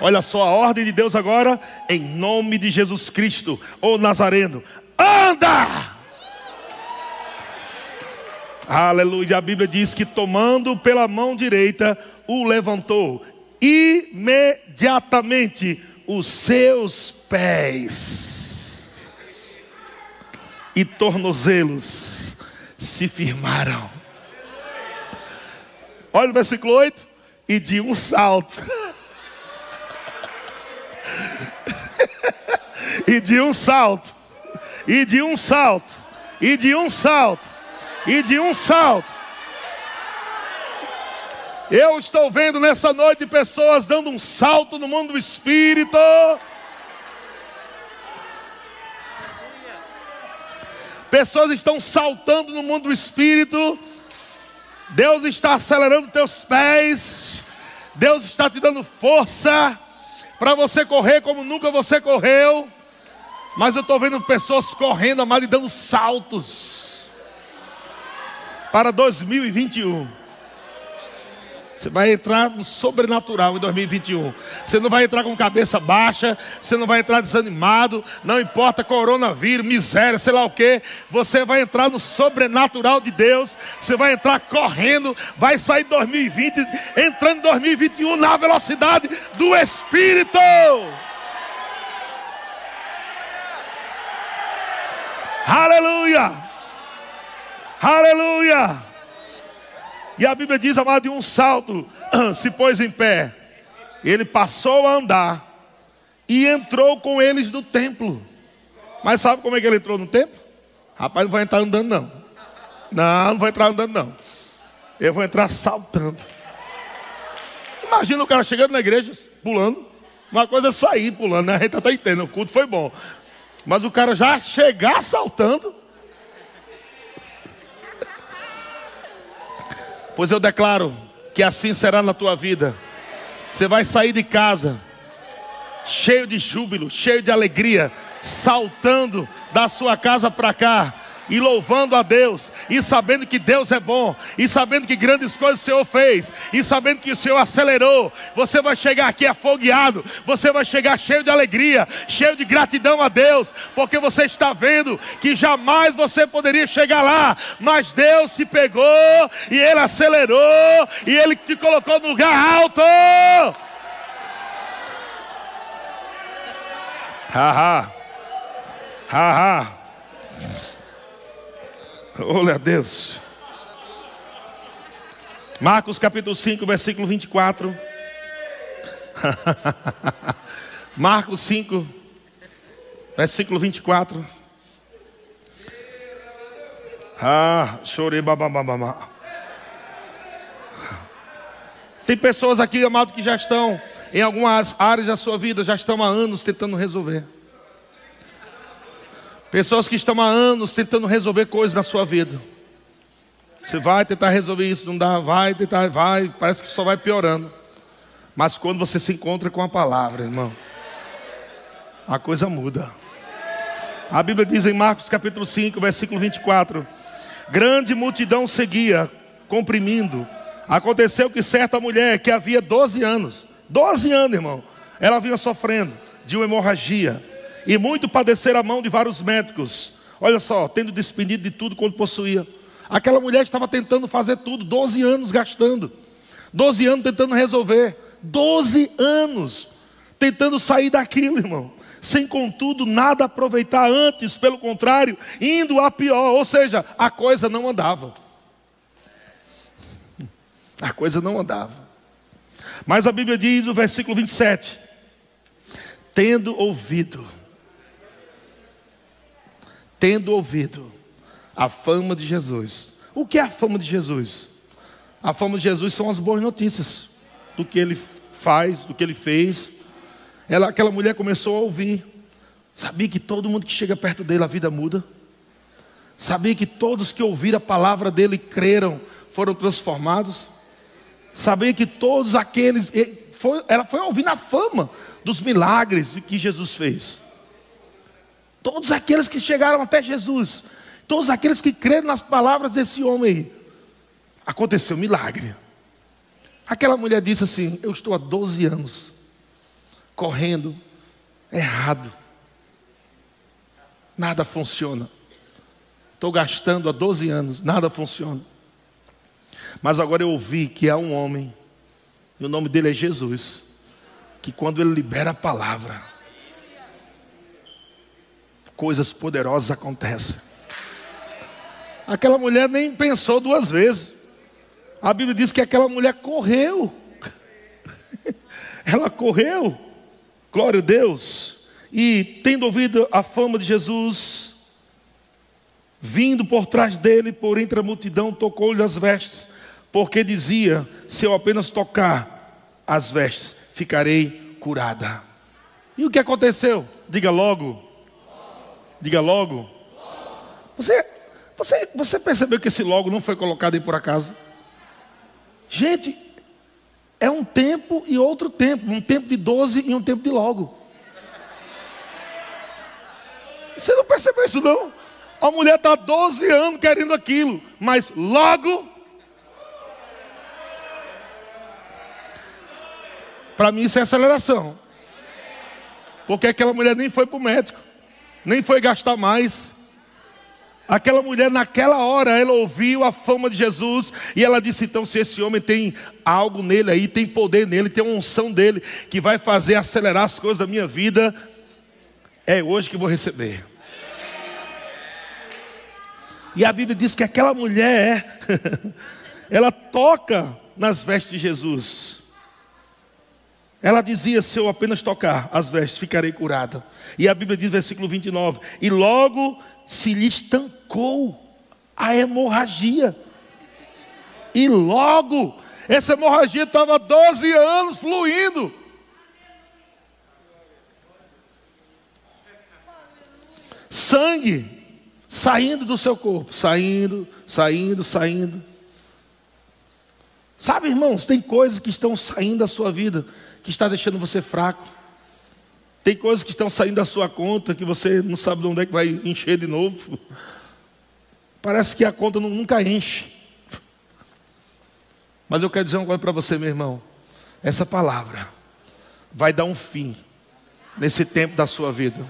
Olha só a ordem de Deus agora, em nome de Jesus Cristo, o Nazareno. Anda! Aleluia. A Bíblia diz que tomando pela mão direita, o levantou. Imediatamente os seus pés e tornozelos se firmaram. Olha o versículo 8. E de um salto. e de um salto. E de um salto. E de um salto. E de um salto. Eu estou vendo nessa noite pessoas dando um salto no mundo do espírito. Pessoas estão saltando no mundo do espírito Deus está acelerando teus pés. Deus está te dando força para você correr como nunca você correu. Mas eu estou vendo pessoas correndo, amado, e dando saltos para 2021. Você vai entrar no sobrenatural em 2021. Você não vai entrar com cabeça baixa, você não vai entrar desanimado, não importa coronavírus, miséria, sei lá o que. Você vai entrar no sobrenatural de Deus. Você vai entrar correndo, vai sair 2020, entrando em 2021 na velocidade do Espírito. Aleluia! Aleluia! E a Bíblia diz, amado, de um salto se pôs em pé. Ele passou a andar e entrou com eles no templo. Mas sabe como é que ele entrou no templo? Rapaz, não vai entrar andando, não. Não, não vai entrar andando, não. Eu vou entrar saltando. Imagina o cara chegando na igreja, pulando. Uma coisa é sair pulando, né? A gente até entende, o culto foi bom. Mas o cara já chegar saltando. Pois eu declaro que assim será na tua vida. Você vai sair de casa cheio de júbilo, cheio de alegria, saltando da sua casa para cá e louvando a Deus, e sabendo que Deus é bom, e sabendo que grandes coisas o Senhor fez, e sabendo que o Senhor acelerou, você vai chegar aqui afogueado, você vai chegar cheio de alegria, cheio de gratidão a Deus, porque você está vendo que jamais você poderia chegar lá, mas Deus se pegou e Ele acelerou, e Ele te colocou no lugar alto. Haha, haha. Olha a Deus. Marcos capítulo 5, versículo 24. Marcos 5, versículo 24. Ah, chorei babababá. Tem pessoas aqui, amado, que já estão em algumas áreas da sua vida, já estão há anos tentando resolver. Pessoas que estão há anos tentando resolver coisas na sua vida. Você vai tentar resolver isso, não dá, vai tentar, vai, parece que só vai piorando. Mas quando você se encontra com a palavra, irmão, a coisa muda. A Bíblia diz em Marcos capítulo 5, versículo 24: Grande multidão seguia, comprimindo. Aconteceu que certa mulher que havia 12 anos, 12 anos, irmão, ela vinha sofrendo de uma hemorragia e muito padecer a mão de vários médicos. Olha só, tendo despendido de tudo quanto possuía. Aquela mulher estava tentando fazer tudo, 12 anos gastando, 12 anos tentando resolver, Doze anos tentando sair daquilo, irmão. Sem contudo nada aproveitar antes, pelo contrário, indo a pior, ou seja, a coisa não andava. A coisa não andava. Mas a Bíblia diz, no versículo 27, tendo ouvido, tendo ouvido a fama de Jesus. O que é a fama de Jesus? A fama de Jesus são as boas notícias do que ele faz, do que ele fez. Ela, aquela mulher começou a ouvir. Sabia que todo mundo que chega perto dele a vida muda? Sabia que todos que ouviram a palavra dele creram foram transformados? Sabia que todos aqueles. Ela foi ouvir a fama dos milagres que Jesus fez. Todos aqueles que chegaram até Jesus, todos aqueles que creram nas palavras desse homem aí, aconteceu um milagre. Aquela mulher disse assim: Eu estou há 12 anos correndo errado, nada funciona. Estou gastando há 12 anos, nada funciona. Mas agora eu ouvi que há um homem, e o nome dele é Jesus, que quando ele libera a palavra, coisas poderosas acontecem. Aquela mulher nem pensou duas vezes. A Bíblia diz que aquela mulher correu. Ela correu. Glória a Deus. E tendo ouvido a fama de Jesus, vindo por trás dele, por entre a multidão, tocou-lhe as vestes, porque dizia: Se eu apenas tocar as vestes, ficarei curada. E o que aconteceu? Diga logo. Diga logo. Você, você, você percebeu que esse logo não foi colocado aí por acaso? Gente, é um tempo e outro tempo, um tempo de 12 e um tempo de logo. Você não percebeu isso não? A mulher está 12 anos querendo aquilo, mas logo. Para mim isso é aceleração. Porque aquela mulher nem foi para o médico, nem foi gastar mais. Aquela mulher, naquela hora, ela ouviu a fama de Jesus e ela disse: então, se esse homem tem algo nele aí, tem poder nele, tem uma unção dele que vai fazer acelerar as coisas da minha vida, é hoje que vou receber. E a Bíblia diz que aquela mulher, ela toca nas vestes de Jesus. Ela dizia: Se eu apenas tocar as vestes, ficarei curada. E a Bíblia diz, versículo 29, e logo se lhe estancou a hemorragia. E logo, essa hemorragia estava 12 anos fluindo. Sangue saindo do seu corpo, saindo, saindo, saindo. Sabe, irmãos, tem coisas que estão saindo da sua vida que está deixando você fraco. Tem coisas que estão saindo da sua conta que você não sabe de onde é que vai encher de novo. Parece que a conta nunca enche. Mas eu quero dizer uma coisa para você, meu irmão. Essa palavra vai dar um fim nesse tempo da sua vida.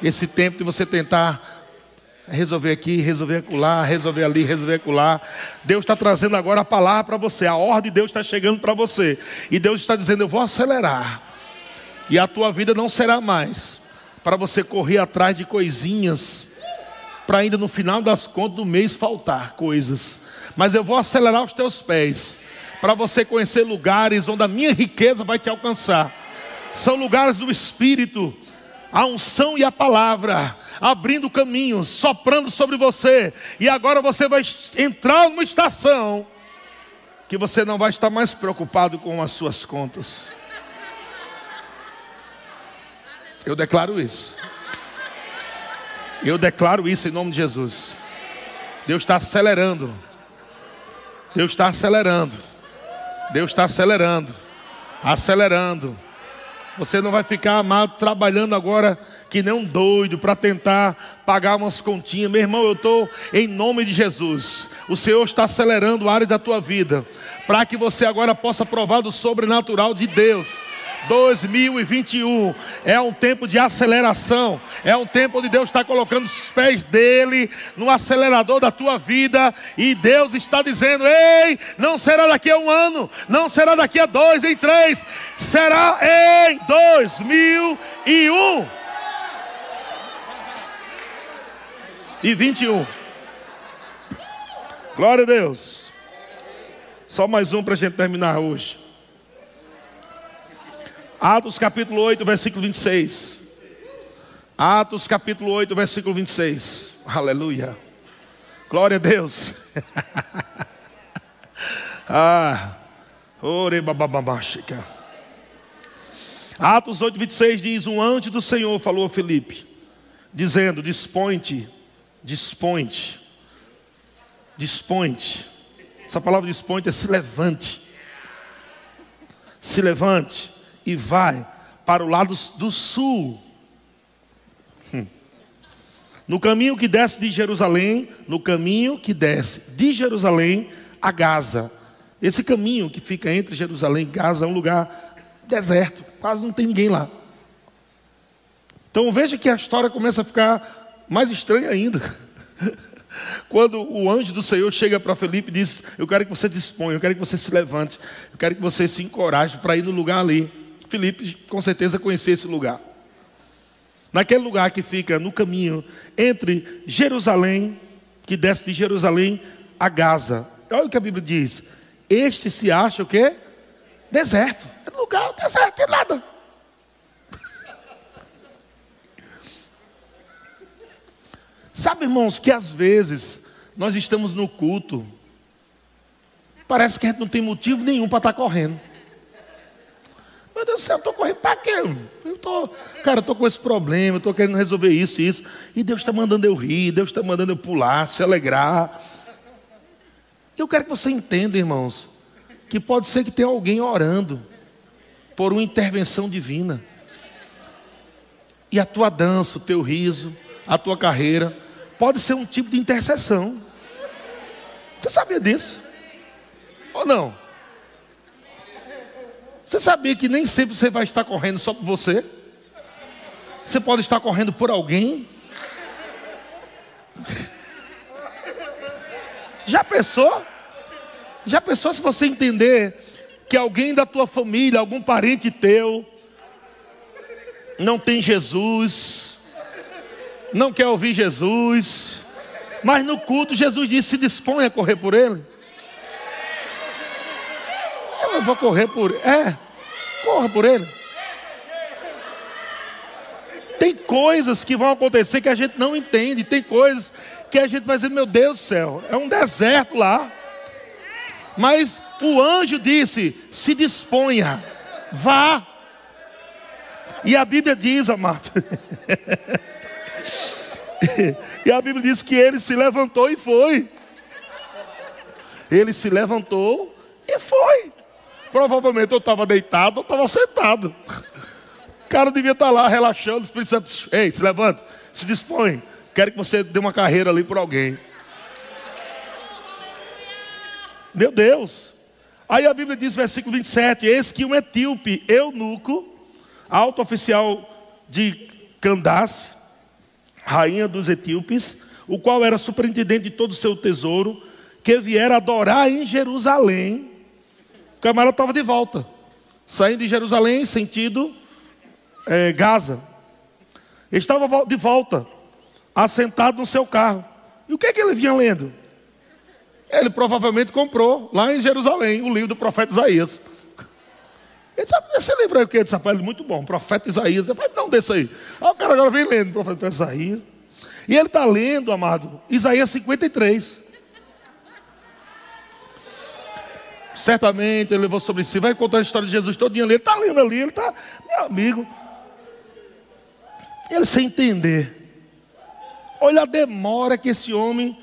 Esse tempo de você tentar resolver aqui, resolver acolá, resolver ali, resolver acolá. Deus está trazendo agora a palavra para você. A ordem de Deus está chegando para você. E Deus está dizendo: Eu vou acelerar. E a tua vida não será mais para você correr atrás de coisinhas, para ainda no final das contas do mês faltar coisas. Mas eu vou acelerar os teus pés, para você conhecer lugares onde a minha riqueza vai te alcançar. São lugares do Espírito, a unção e a palavra, abrindo caminhos, soprando sobre você. E agora você vai entrar numa estação que você não vai estar mais preocupado com as suas contas. Eu declaro isso. Eu declaro isso em nome de Jesus. Deus está acelerando. Deus está acelerando. Deus está acelerando. Acelerando. Você não vai ficar amado trabalhando agora que nem um doido para tentar pagar umas continhas. Meu irmão, eu estou em nome de Jesus. O Senhor está acelerando a área da tua vida para que você agora possa provar do sobrenatural de Deus 2021 é um tempo de aceleração, é um tempo onde Deus está colocando os pés dele no acelerador da tua vida e Deus está dizendo: Ei, não será daqui a um ano, não será daqui a dois, em três, será em 2001 e 21. Glória a Deus. Só mais um para a gente terminar hoje. Atos capítulo 8, versículo 26. Atos capítulo 8, versículo 26. Aleluia. Glória a Deus. ah. Ore bababachica. Atos 8, 26 diz: Um anjo do Senhor falou a Felipe, dizendo: Dispõe-te, dispõe-te, dispõe-te. Essa palavra dispõe-te é se levante. Se levante e vai para o lado do sul. Hum. No caminho que desce de Jerusalém, no caminho que desce de Jerusalém a Gaza. Esse caminho que fica entre Jerusalém e Gaza é um lugar deserto, quase não tem ninguém lá. Então veja que a história começa a ficar mais estranha ainda. Quando o anjo do Senhor chega para Felipe e diz: Eu quero que você disponha, eu quero que você se levante, eu quero que você se encoraje para ir no lugar ali. Felipe com certeza conhecia esse lugar. Naquele lugar que fica no caminho entre Jerusalém, que desce de Jerusalém a Gaza. Olha o que a Bíblia diz. Este se acha o quê? Deserto. É lugar deserto, tem nada. Sabe, irmãos, que às vezes nós estamos no culto, parece que a gente não tem motivo nenhum para estar correndo. Meu Deus do céu, eu estou correndo para quê? Eu tô, cara, eu estou com esse problema, eu estou querendo resolver isso e isso. E Deus está mandando eu rir, Deus está mandando eu pular, se alegrar. Eu quero que você entenda, irmãos, que pode ser que tenha alguém orando por uma intervenção divina. E a tua dança, o teu riso, a tua carreira, pode ser um tipo de intercessão. Você sabia disso? Ou não? Você sabia que nem sempre você vai estar correndo só por você? Você pode estar correndo por alguém? Já pensou? Já pensou se você entender que alguém da tua família, algum parente teu, não tem Jesus, não quer ouvir Jesus, mas no culto Jesus disse: se dispõe a correr por ele? Eu vou correr por. É, corra por ele. Tem coisas que vão acontecer que a gente não entende. Tem coisas que a gente vai dizer, meu Deus do céu, é um deserto lá. Mas o anjo disse: se disponha, vá. E a Bíblia diz, amado. e a Bíblia diz que ele se levantou e foi. Ele se levantou e foi. Provavelmente eu estava deitado ou estava sentado. O cara devia estar tá lá relaxando. O Espírito Santo, ei, se levanta, se dispõe. Quero que você dê uma carreira ali por alguém. Meu Deus. Aí a Bíblia diz, versículo 27, eis que um etíope, eunuco, alto oficial de Candace, rainha dos etíopes, o qual era superintendente de todo o seu tesouro, que viera adorar em Jerusalém, camarada estava de volta, saindo de Jerusalém, sentido é, Gaza. Ele estava de volta, assentado no seu carro. E o que é que ele vinha lendo? Ele provavelmente comprou lá em Jerusalém o livro do profeta Isaías. Ele disse, esse livro aí o que? Ele disse, rapaz, é muito bom, profeta Isaías. Falei, não, desse aí. Aí o cara agora vem lendo profeta Isaías. E ele está lendo, amado, Isaías 53. Certamente ele levou sobre si, vai contar a história de Jesus todinha ali. Ele está lendo ali, ele está, meu amigo. Ele sem entender. Olha a demora que esse homem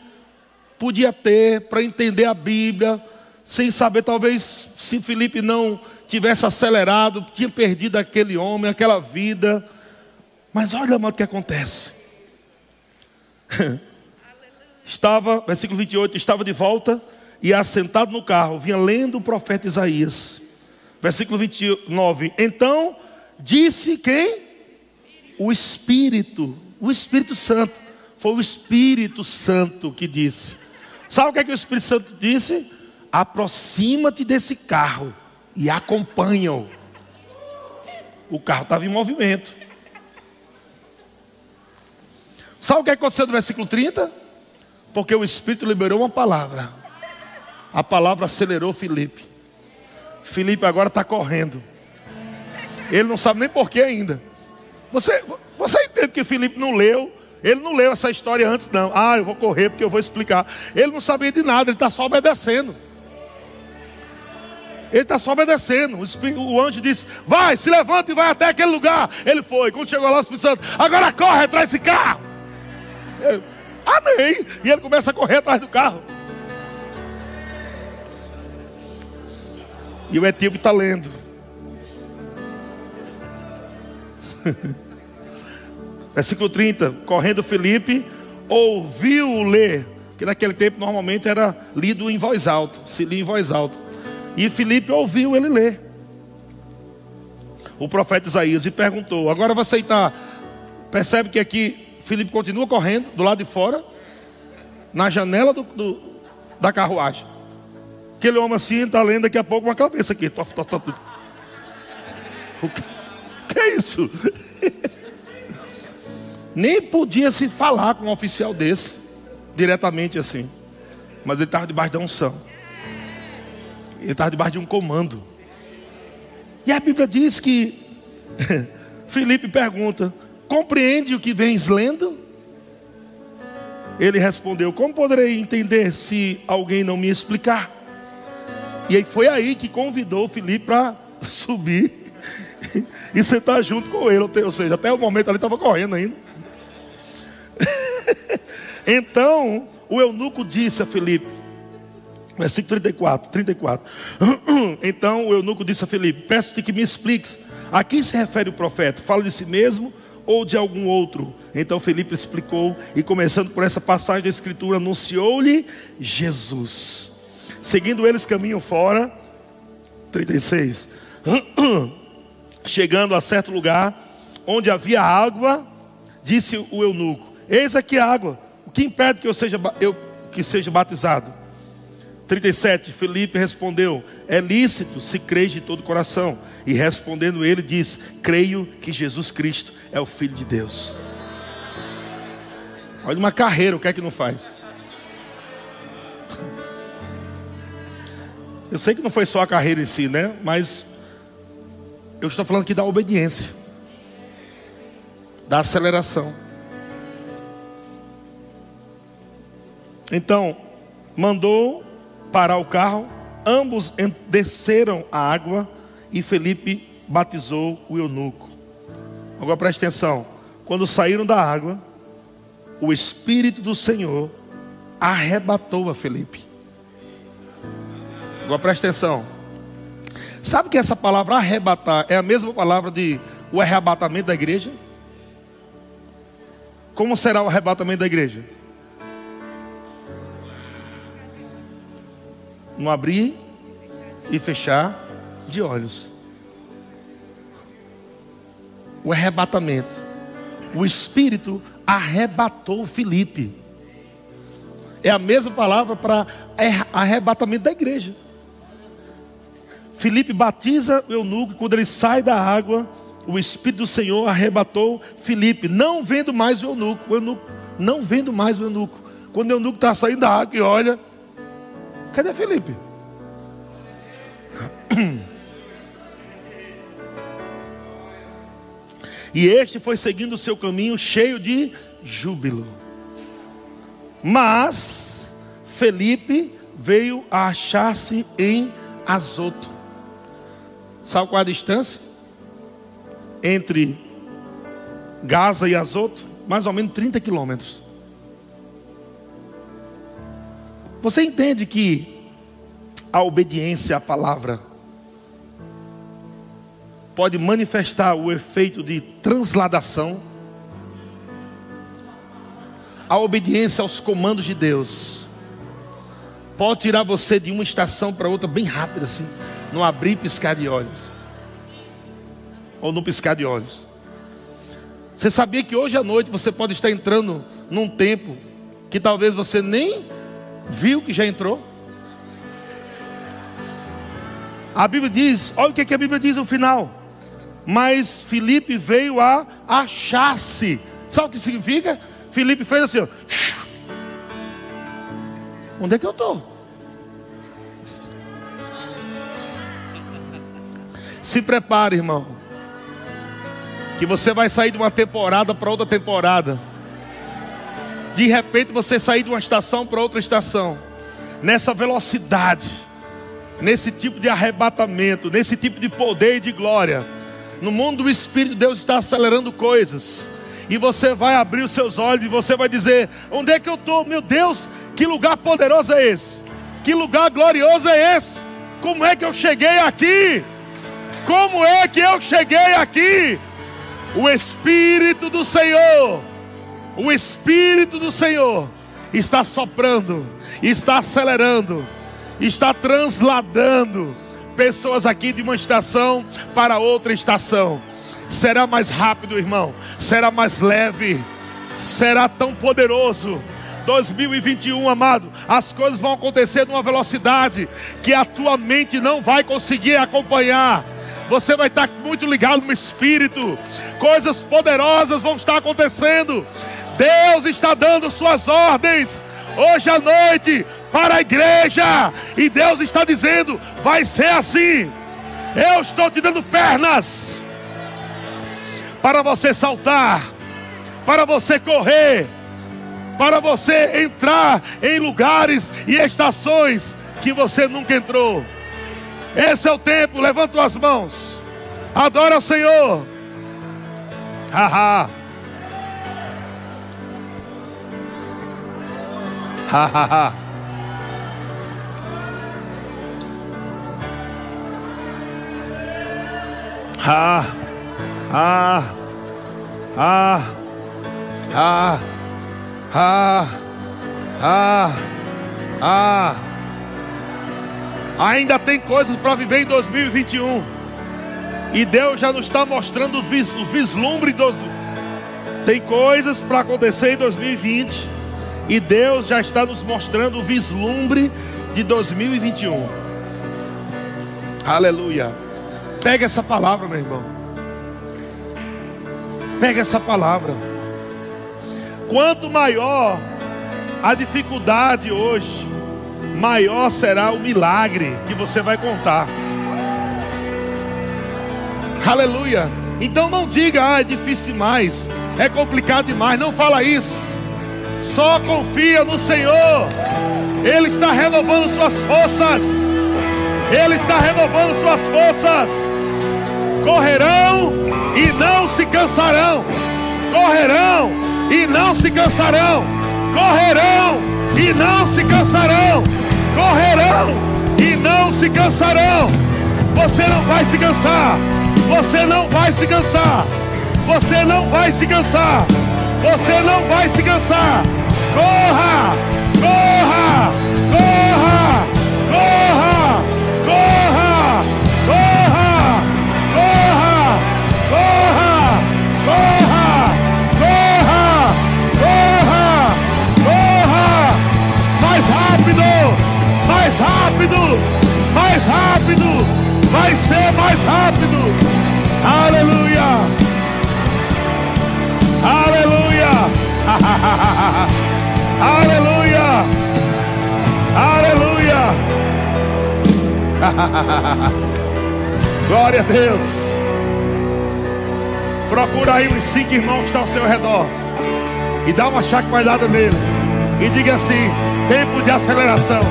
podia ter para entender a Bíblia, sem saber, talvez, se Felipe não tivesse acelerado, tinha perdido aquele homem, aquela vida. Mas olha, o que acontece. estava, versículo 28, estava de volta e assentado no carro, vinha lendo o profeta Isaías. Versículo 29. Então disse quem? O Espírito, o Espírito Santo. Foi o Espírito Santo que disse. Sabe o que, é que o Espírito Santo disse? Aproxima-te desse carro e acompanha-o. O carro estava em movimento. Sabe o que aconteceu no versículo 30? Porque o Espírito liberou uma palavra. A palavra acelerou Felipe. Felipe agora está correndo. Ele não sabe nem porquê ainda. Você, você entende que Felipe não leu? Ele não leu essa história antes, não. Ah, eu vou correr porque eu vou explicar. Ele não sabia de nada, ele está só obedecendo. Ele está só obedecendo. O anjo disse: Vai, se levanta e vai até aquele lugar. Ele foi. Quando chegou lá, o Espírito Santo, agora corre atrás desse carro. Eu, Amém. E ele começa a correr atrás do carro. E o etíope está lendo. Versículo 30. Correndo Felipe, ouviu ler. Que naquele tempo normalmente era lido em voz alta. Se lia em voz alta. E Felipe ouviu ele ler. O profeta Isaías e perguntou: Agora vai aceitar. Percebe que aqui Felipe continua correndo do lado de fora, na janela do, do, da carruagem. Aquele homem assim está lendo daqui a pouco uma cabeça aqui. O que é isso? Nem podia se falar com um oficial desse, diretamente assim. Mas ele estava debaixo da unção. Ele estava debaixo de um comando. E a Bíblia diz que Felipe pergunta: Compreende o que vens lendo? Ele respondeu: Como poderei entender se alguém não me explicar? E aí foi aí que convidou Felipe para subir e sentar junto com ele. Ou seja, até o momento ele estava correndo ainda. então o eunuco disse a Felipe, versículo 34, 34. Então o eunuco disse a Felipe: Peço-te que me expliques. A quem se refere o profeta? Fala de si mesmo ou de algum outro? Então Felipe explicou, e começando por essa passagem da Escritura, anunciou-lhe Jesus. Seguindo eles caminham fora, 36. Chegando a certo lugar, onde havia água, disse o eunuco: Eis aqui a água, o que impede que eu seja, eu, que seja batizado? 37, Felipe respondeu: É lícito se crês de todo o coração. E respondendo ele, diz: Creio que Jesus Cristo é o Filho de Deus. Olha uma carreira, o que é que não faz? Eu sei que não foi só a carreira em si, né? Mas eu estou falando aqui da obediência, da aceleração. Então, mandou parar o carro, ambos desceram a água e Felipe batizou o eunuco. Agora preste atenção: quando saíram da água, o Espírito do Senhor arrebatou a Felipe. Agora preste atenção. Sabe que essa palavra arrebatar é a mesma palavra de o arrebatamento da igreja? Como será o arrebatamento da igreja? No abrir e fechar de olhos. O arrebatamento. O Espírito arrebatou Felipe. É a mesma palavra para arrebatamento da igreja. Felipe batiza o eunuco, quando ele sai da água, o Espírito do Senhor arrebatou Felipe, não vendo mais o eunuco, o eunuco não vendo mais o eunuco. Quando o eunuco está saindo da água e olha, cadê Felipe? E este foi seguindo o seu caminho cheio de júbilo. Mas Felipe veio a achar-se em Azoto. Sabe qual é a distância? Entre Gaza e Azoto? Mais ou menos 30 quilômetros. Você entende que a obediência à palavra pode manifestar o efeito de transladação, a obediência aos comandos de Deus pode tirar você de uma estação para outra bem rápido assim. No abrir e piscar de olhos. Ou no piscar de olhos. Você sabia que hoje à noite você pode estar entrando num tempo que talvez você nem viu que já entrou? A Bíblia diz, olha o que, a Bíblia diz no final. Mas Felipe veio a achar-se. Sabe o que significa? Felipe fez assim, ó. Onde é que eu estou? Se prepare, irmão. Que você vai sair de uma temporada para outra temporada. De repente você sair de uma estação para outra estação. Nessa velocidade. Nesse tipo de arrebatamento. Nesse tipo de poder e de glória. No mundo do Espírito, Deus está acelerando coisas. E você vai abrir os seus olhos e você vai dizer: Onde é que eu estou? Meu Deus, que lugar poderoso é esse? Que lugar glorioso é esse? Como é que eu cheguei aqui? Como é que eu cheguei aqui? O Espírito do Senhor, o Espírito do Senhor está soprando, está acelerando, está transladando pessoas aqui de uma estação para outra estação. Será mais rápido, irmão, será mais leve, será tão poderoso 2021, amado, as coisas vão acontecer numa velocidade que a tua mente não vai conseguir acompanhar. Você vai estar muito ligado no espírito. Coisas poderosas vão estar acontecendo. Deus está dando suas ordens hoje à noite para a igreja. E Deus está dizendo: vai ser assim. Eu estou te dando pernas para você saltar, para você correr para você entrar em lugares e estações que você nunca entrou. Esse é o tempo, levanta as mãos. Adora o Senhor. Haha. Haha. Ah, ah, ah, ah. Ah, ah, ah. Ainda tem coisas para viver em 2021. E Deus já nos está mostrando o vislumbre dos. Tem coisas para acontecer em 2020. E Deus já está nos mostrando o vislumbre de 2021. Aleluia. Pega essa palavra, meu irmão. Pega essa palavra. Quanto maior a dificuldade hoje, maior será o milagre que você vai contar. Aleluia. Então não diga, ah, é difícil demais, é complicado demais. Não fala isso. Só confia no Senhor. Ele está renovando suas forças. Ele está renovando suas forças. Correrão e não se cansarão. Correrão e não se cansarão, correrão e não se cansarão, correrão e não se cansarão. Você não vai se cansar, você não vai se cansar, você não vai se cansar, você não vai se cansar. Corra, corra, Deus. Procura aí uns cinco irmãos que estão ao seu redor e dá uma chacoalhada neles e diga assim: tempo de aceleração.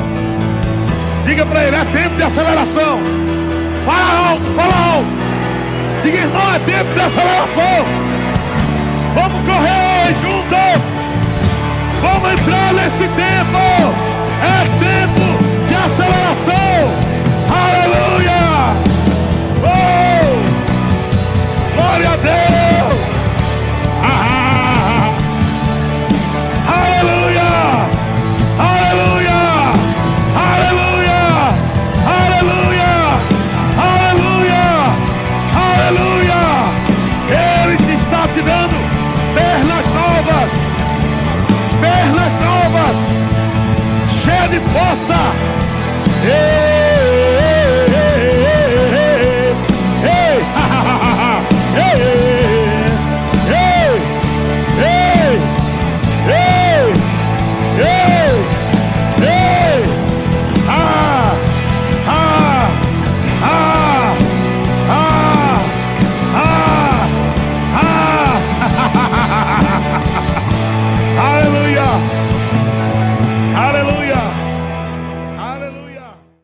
Diga para ele, é tempo de aceleração. Fala alto, fala alto. Diga, irmão, é tempo de aceleração. Vamos correr juntos. Vamos entrar nesse tempo. É tempo de aceleração. Glória a Deus! Ah, ah, ah, ah. Aleluia! Aleluia! Aleluia! Aleluia! Aleluia! Aleluia! Ele te está te dando pernas novas, pernas novas, cheia de força. Ei, ei, ei.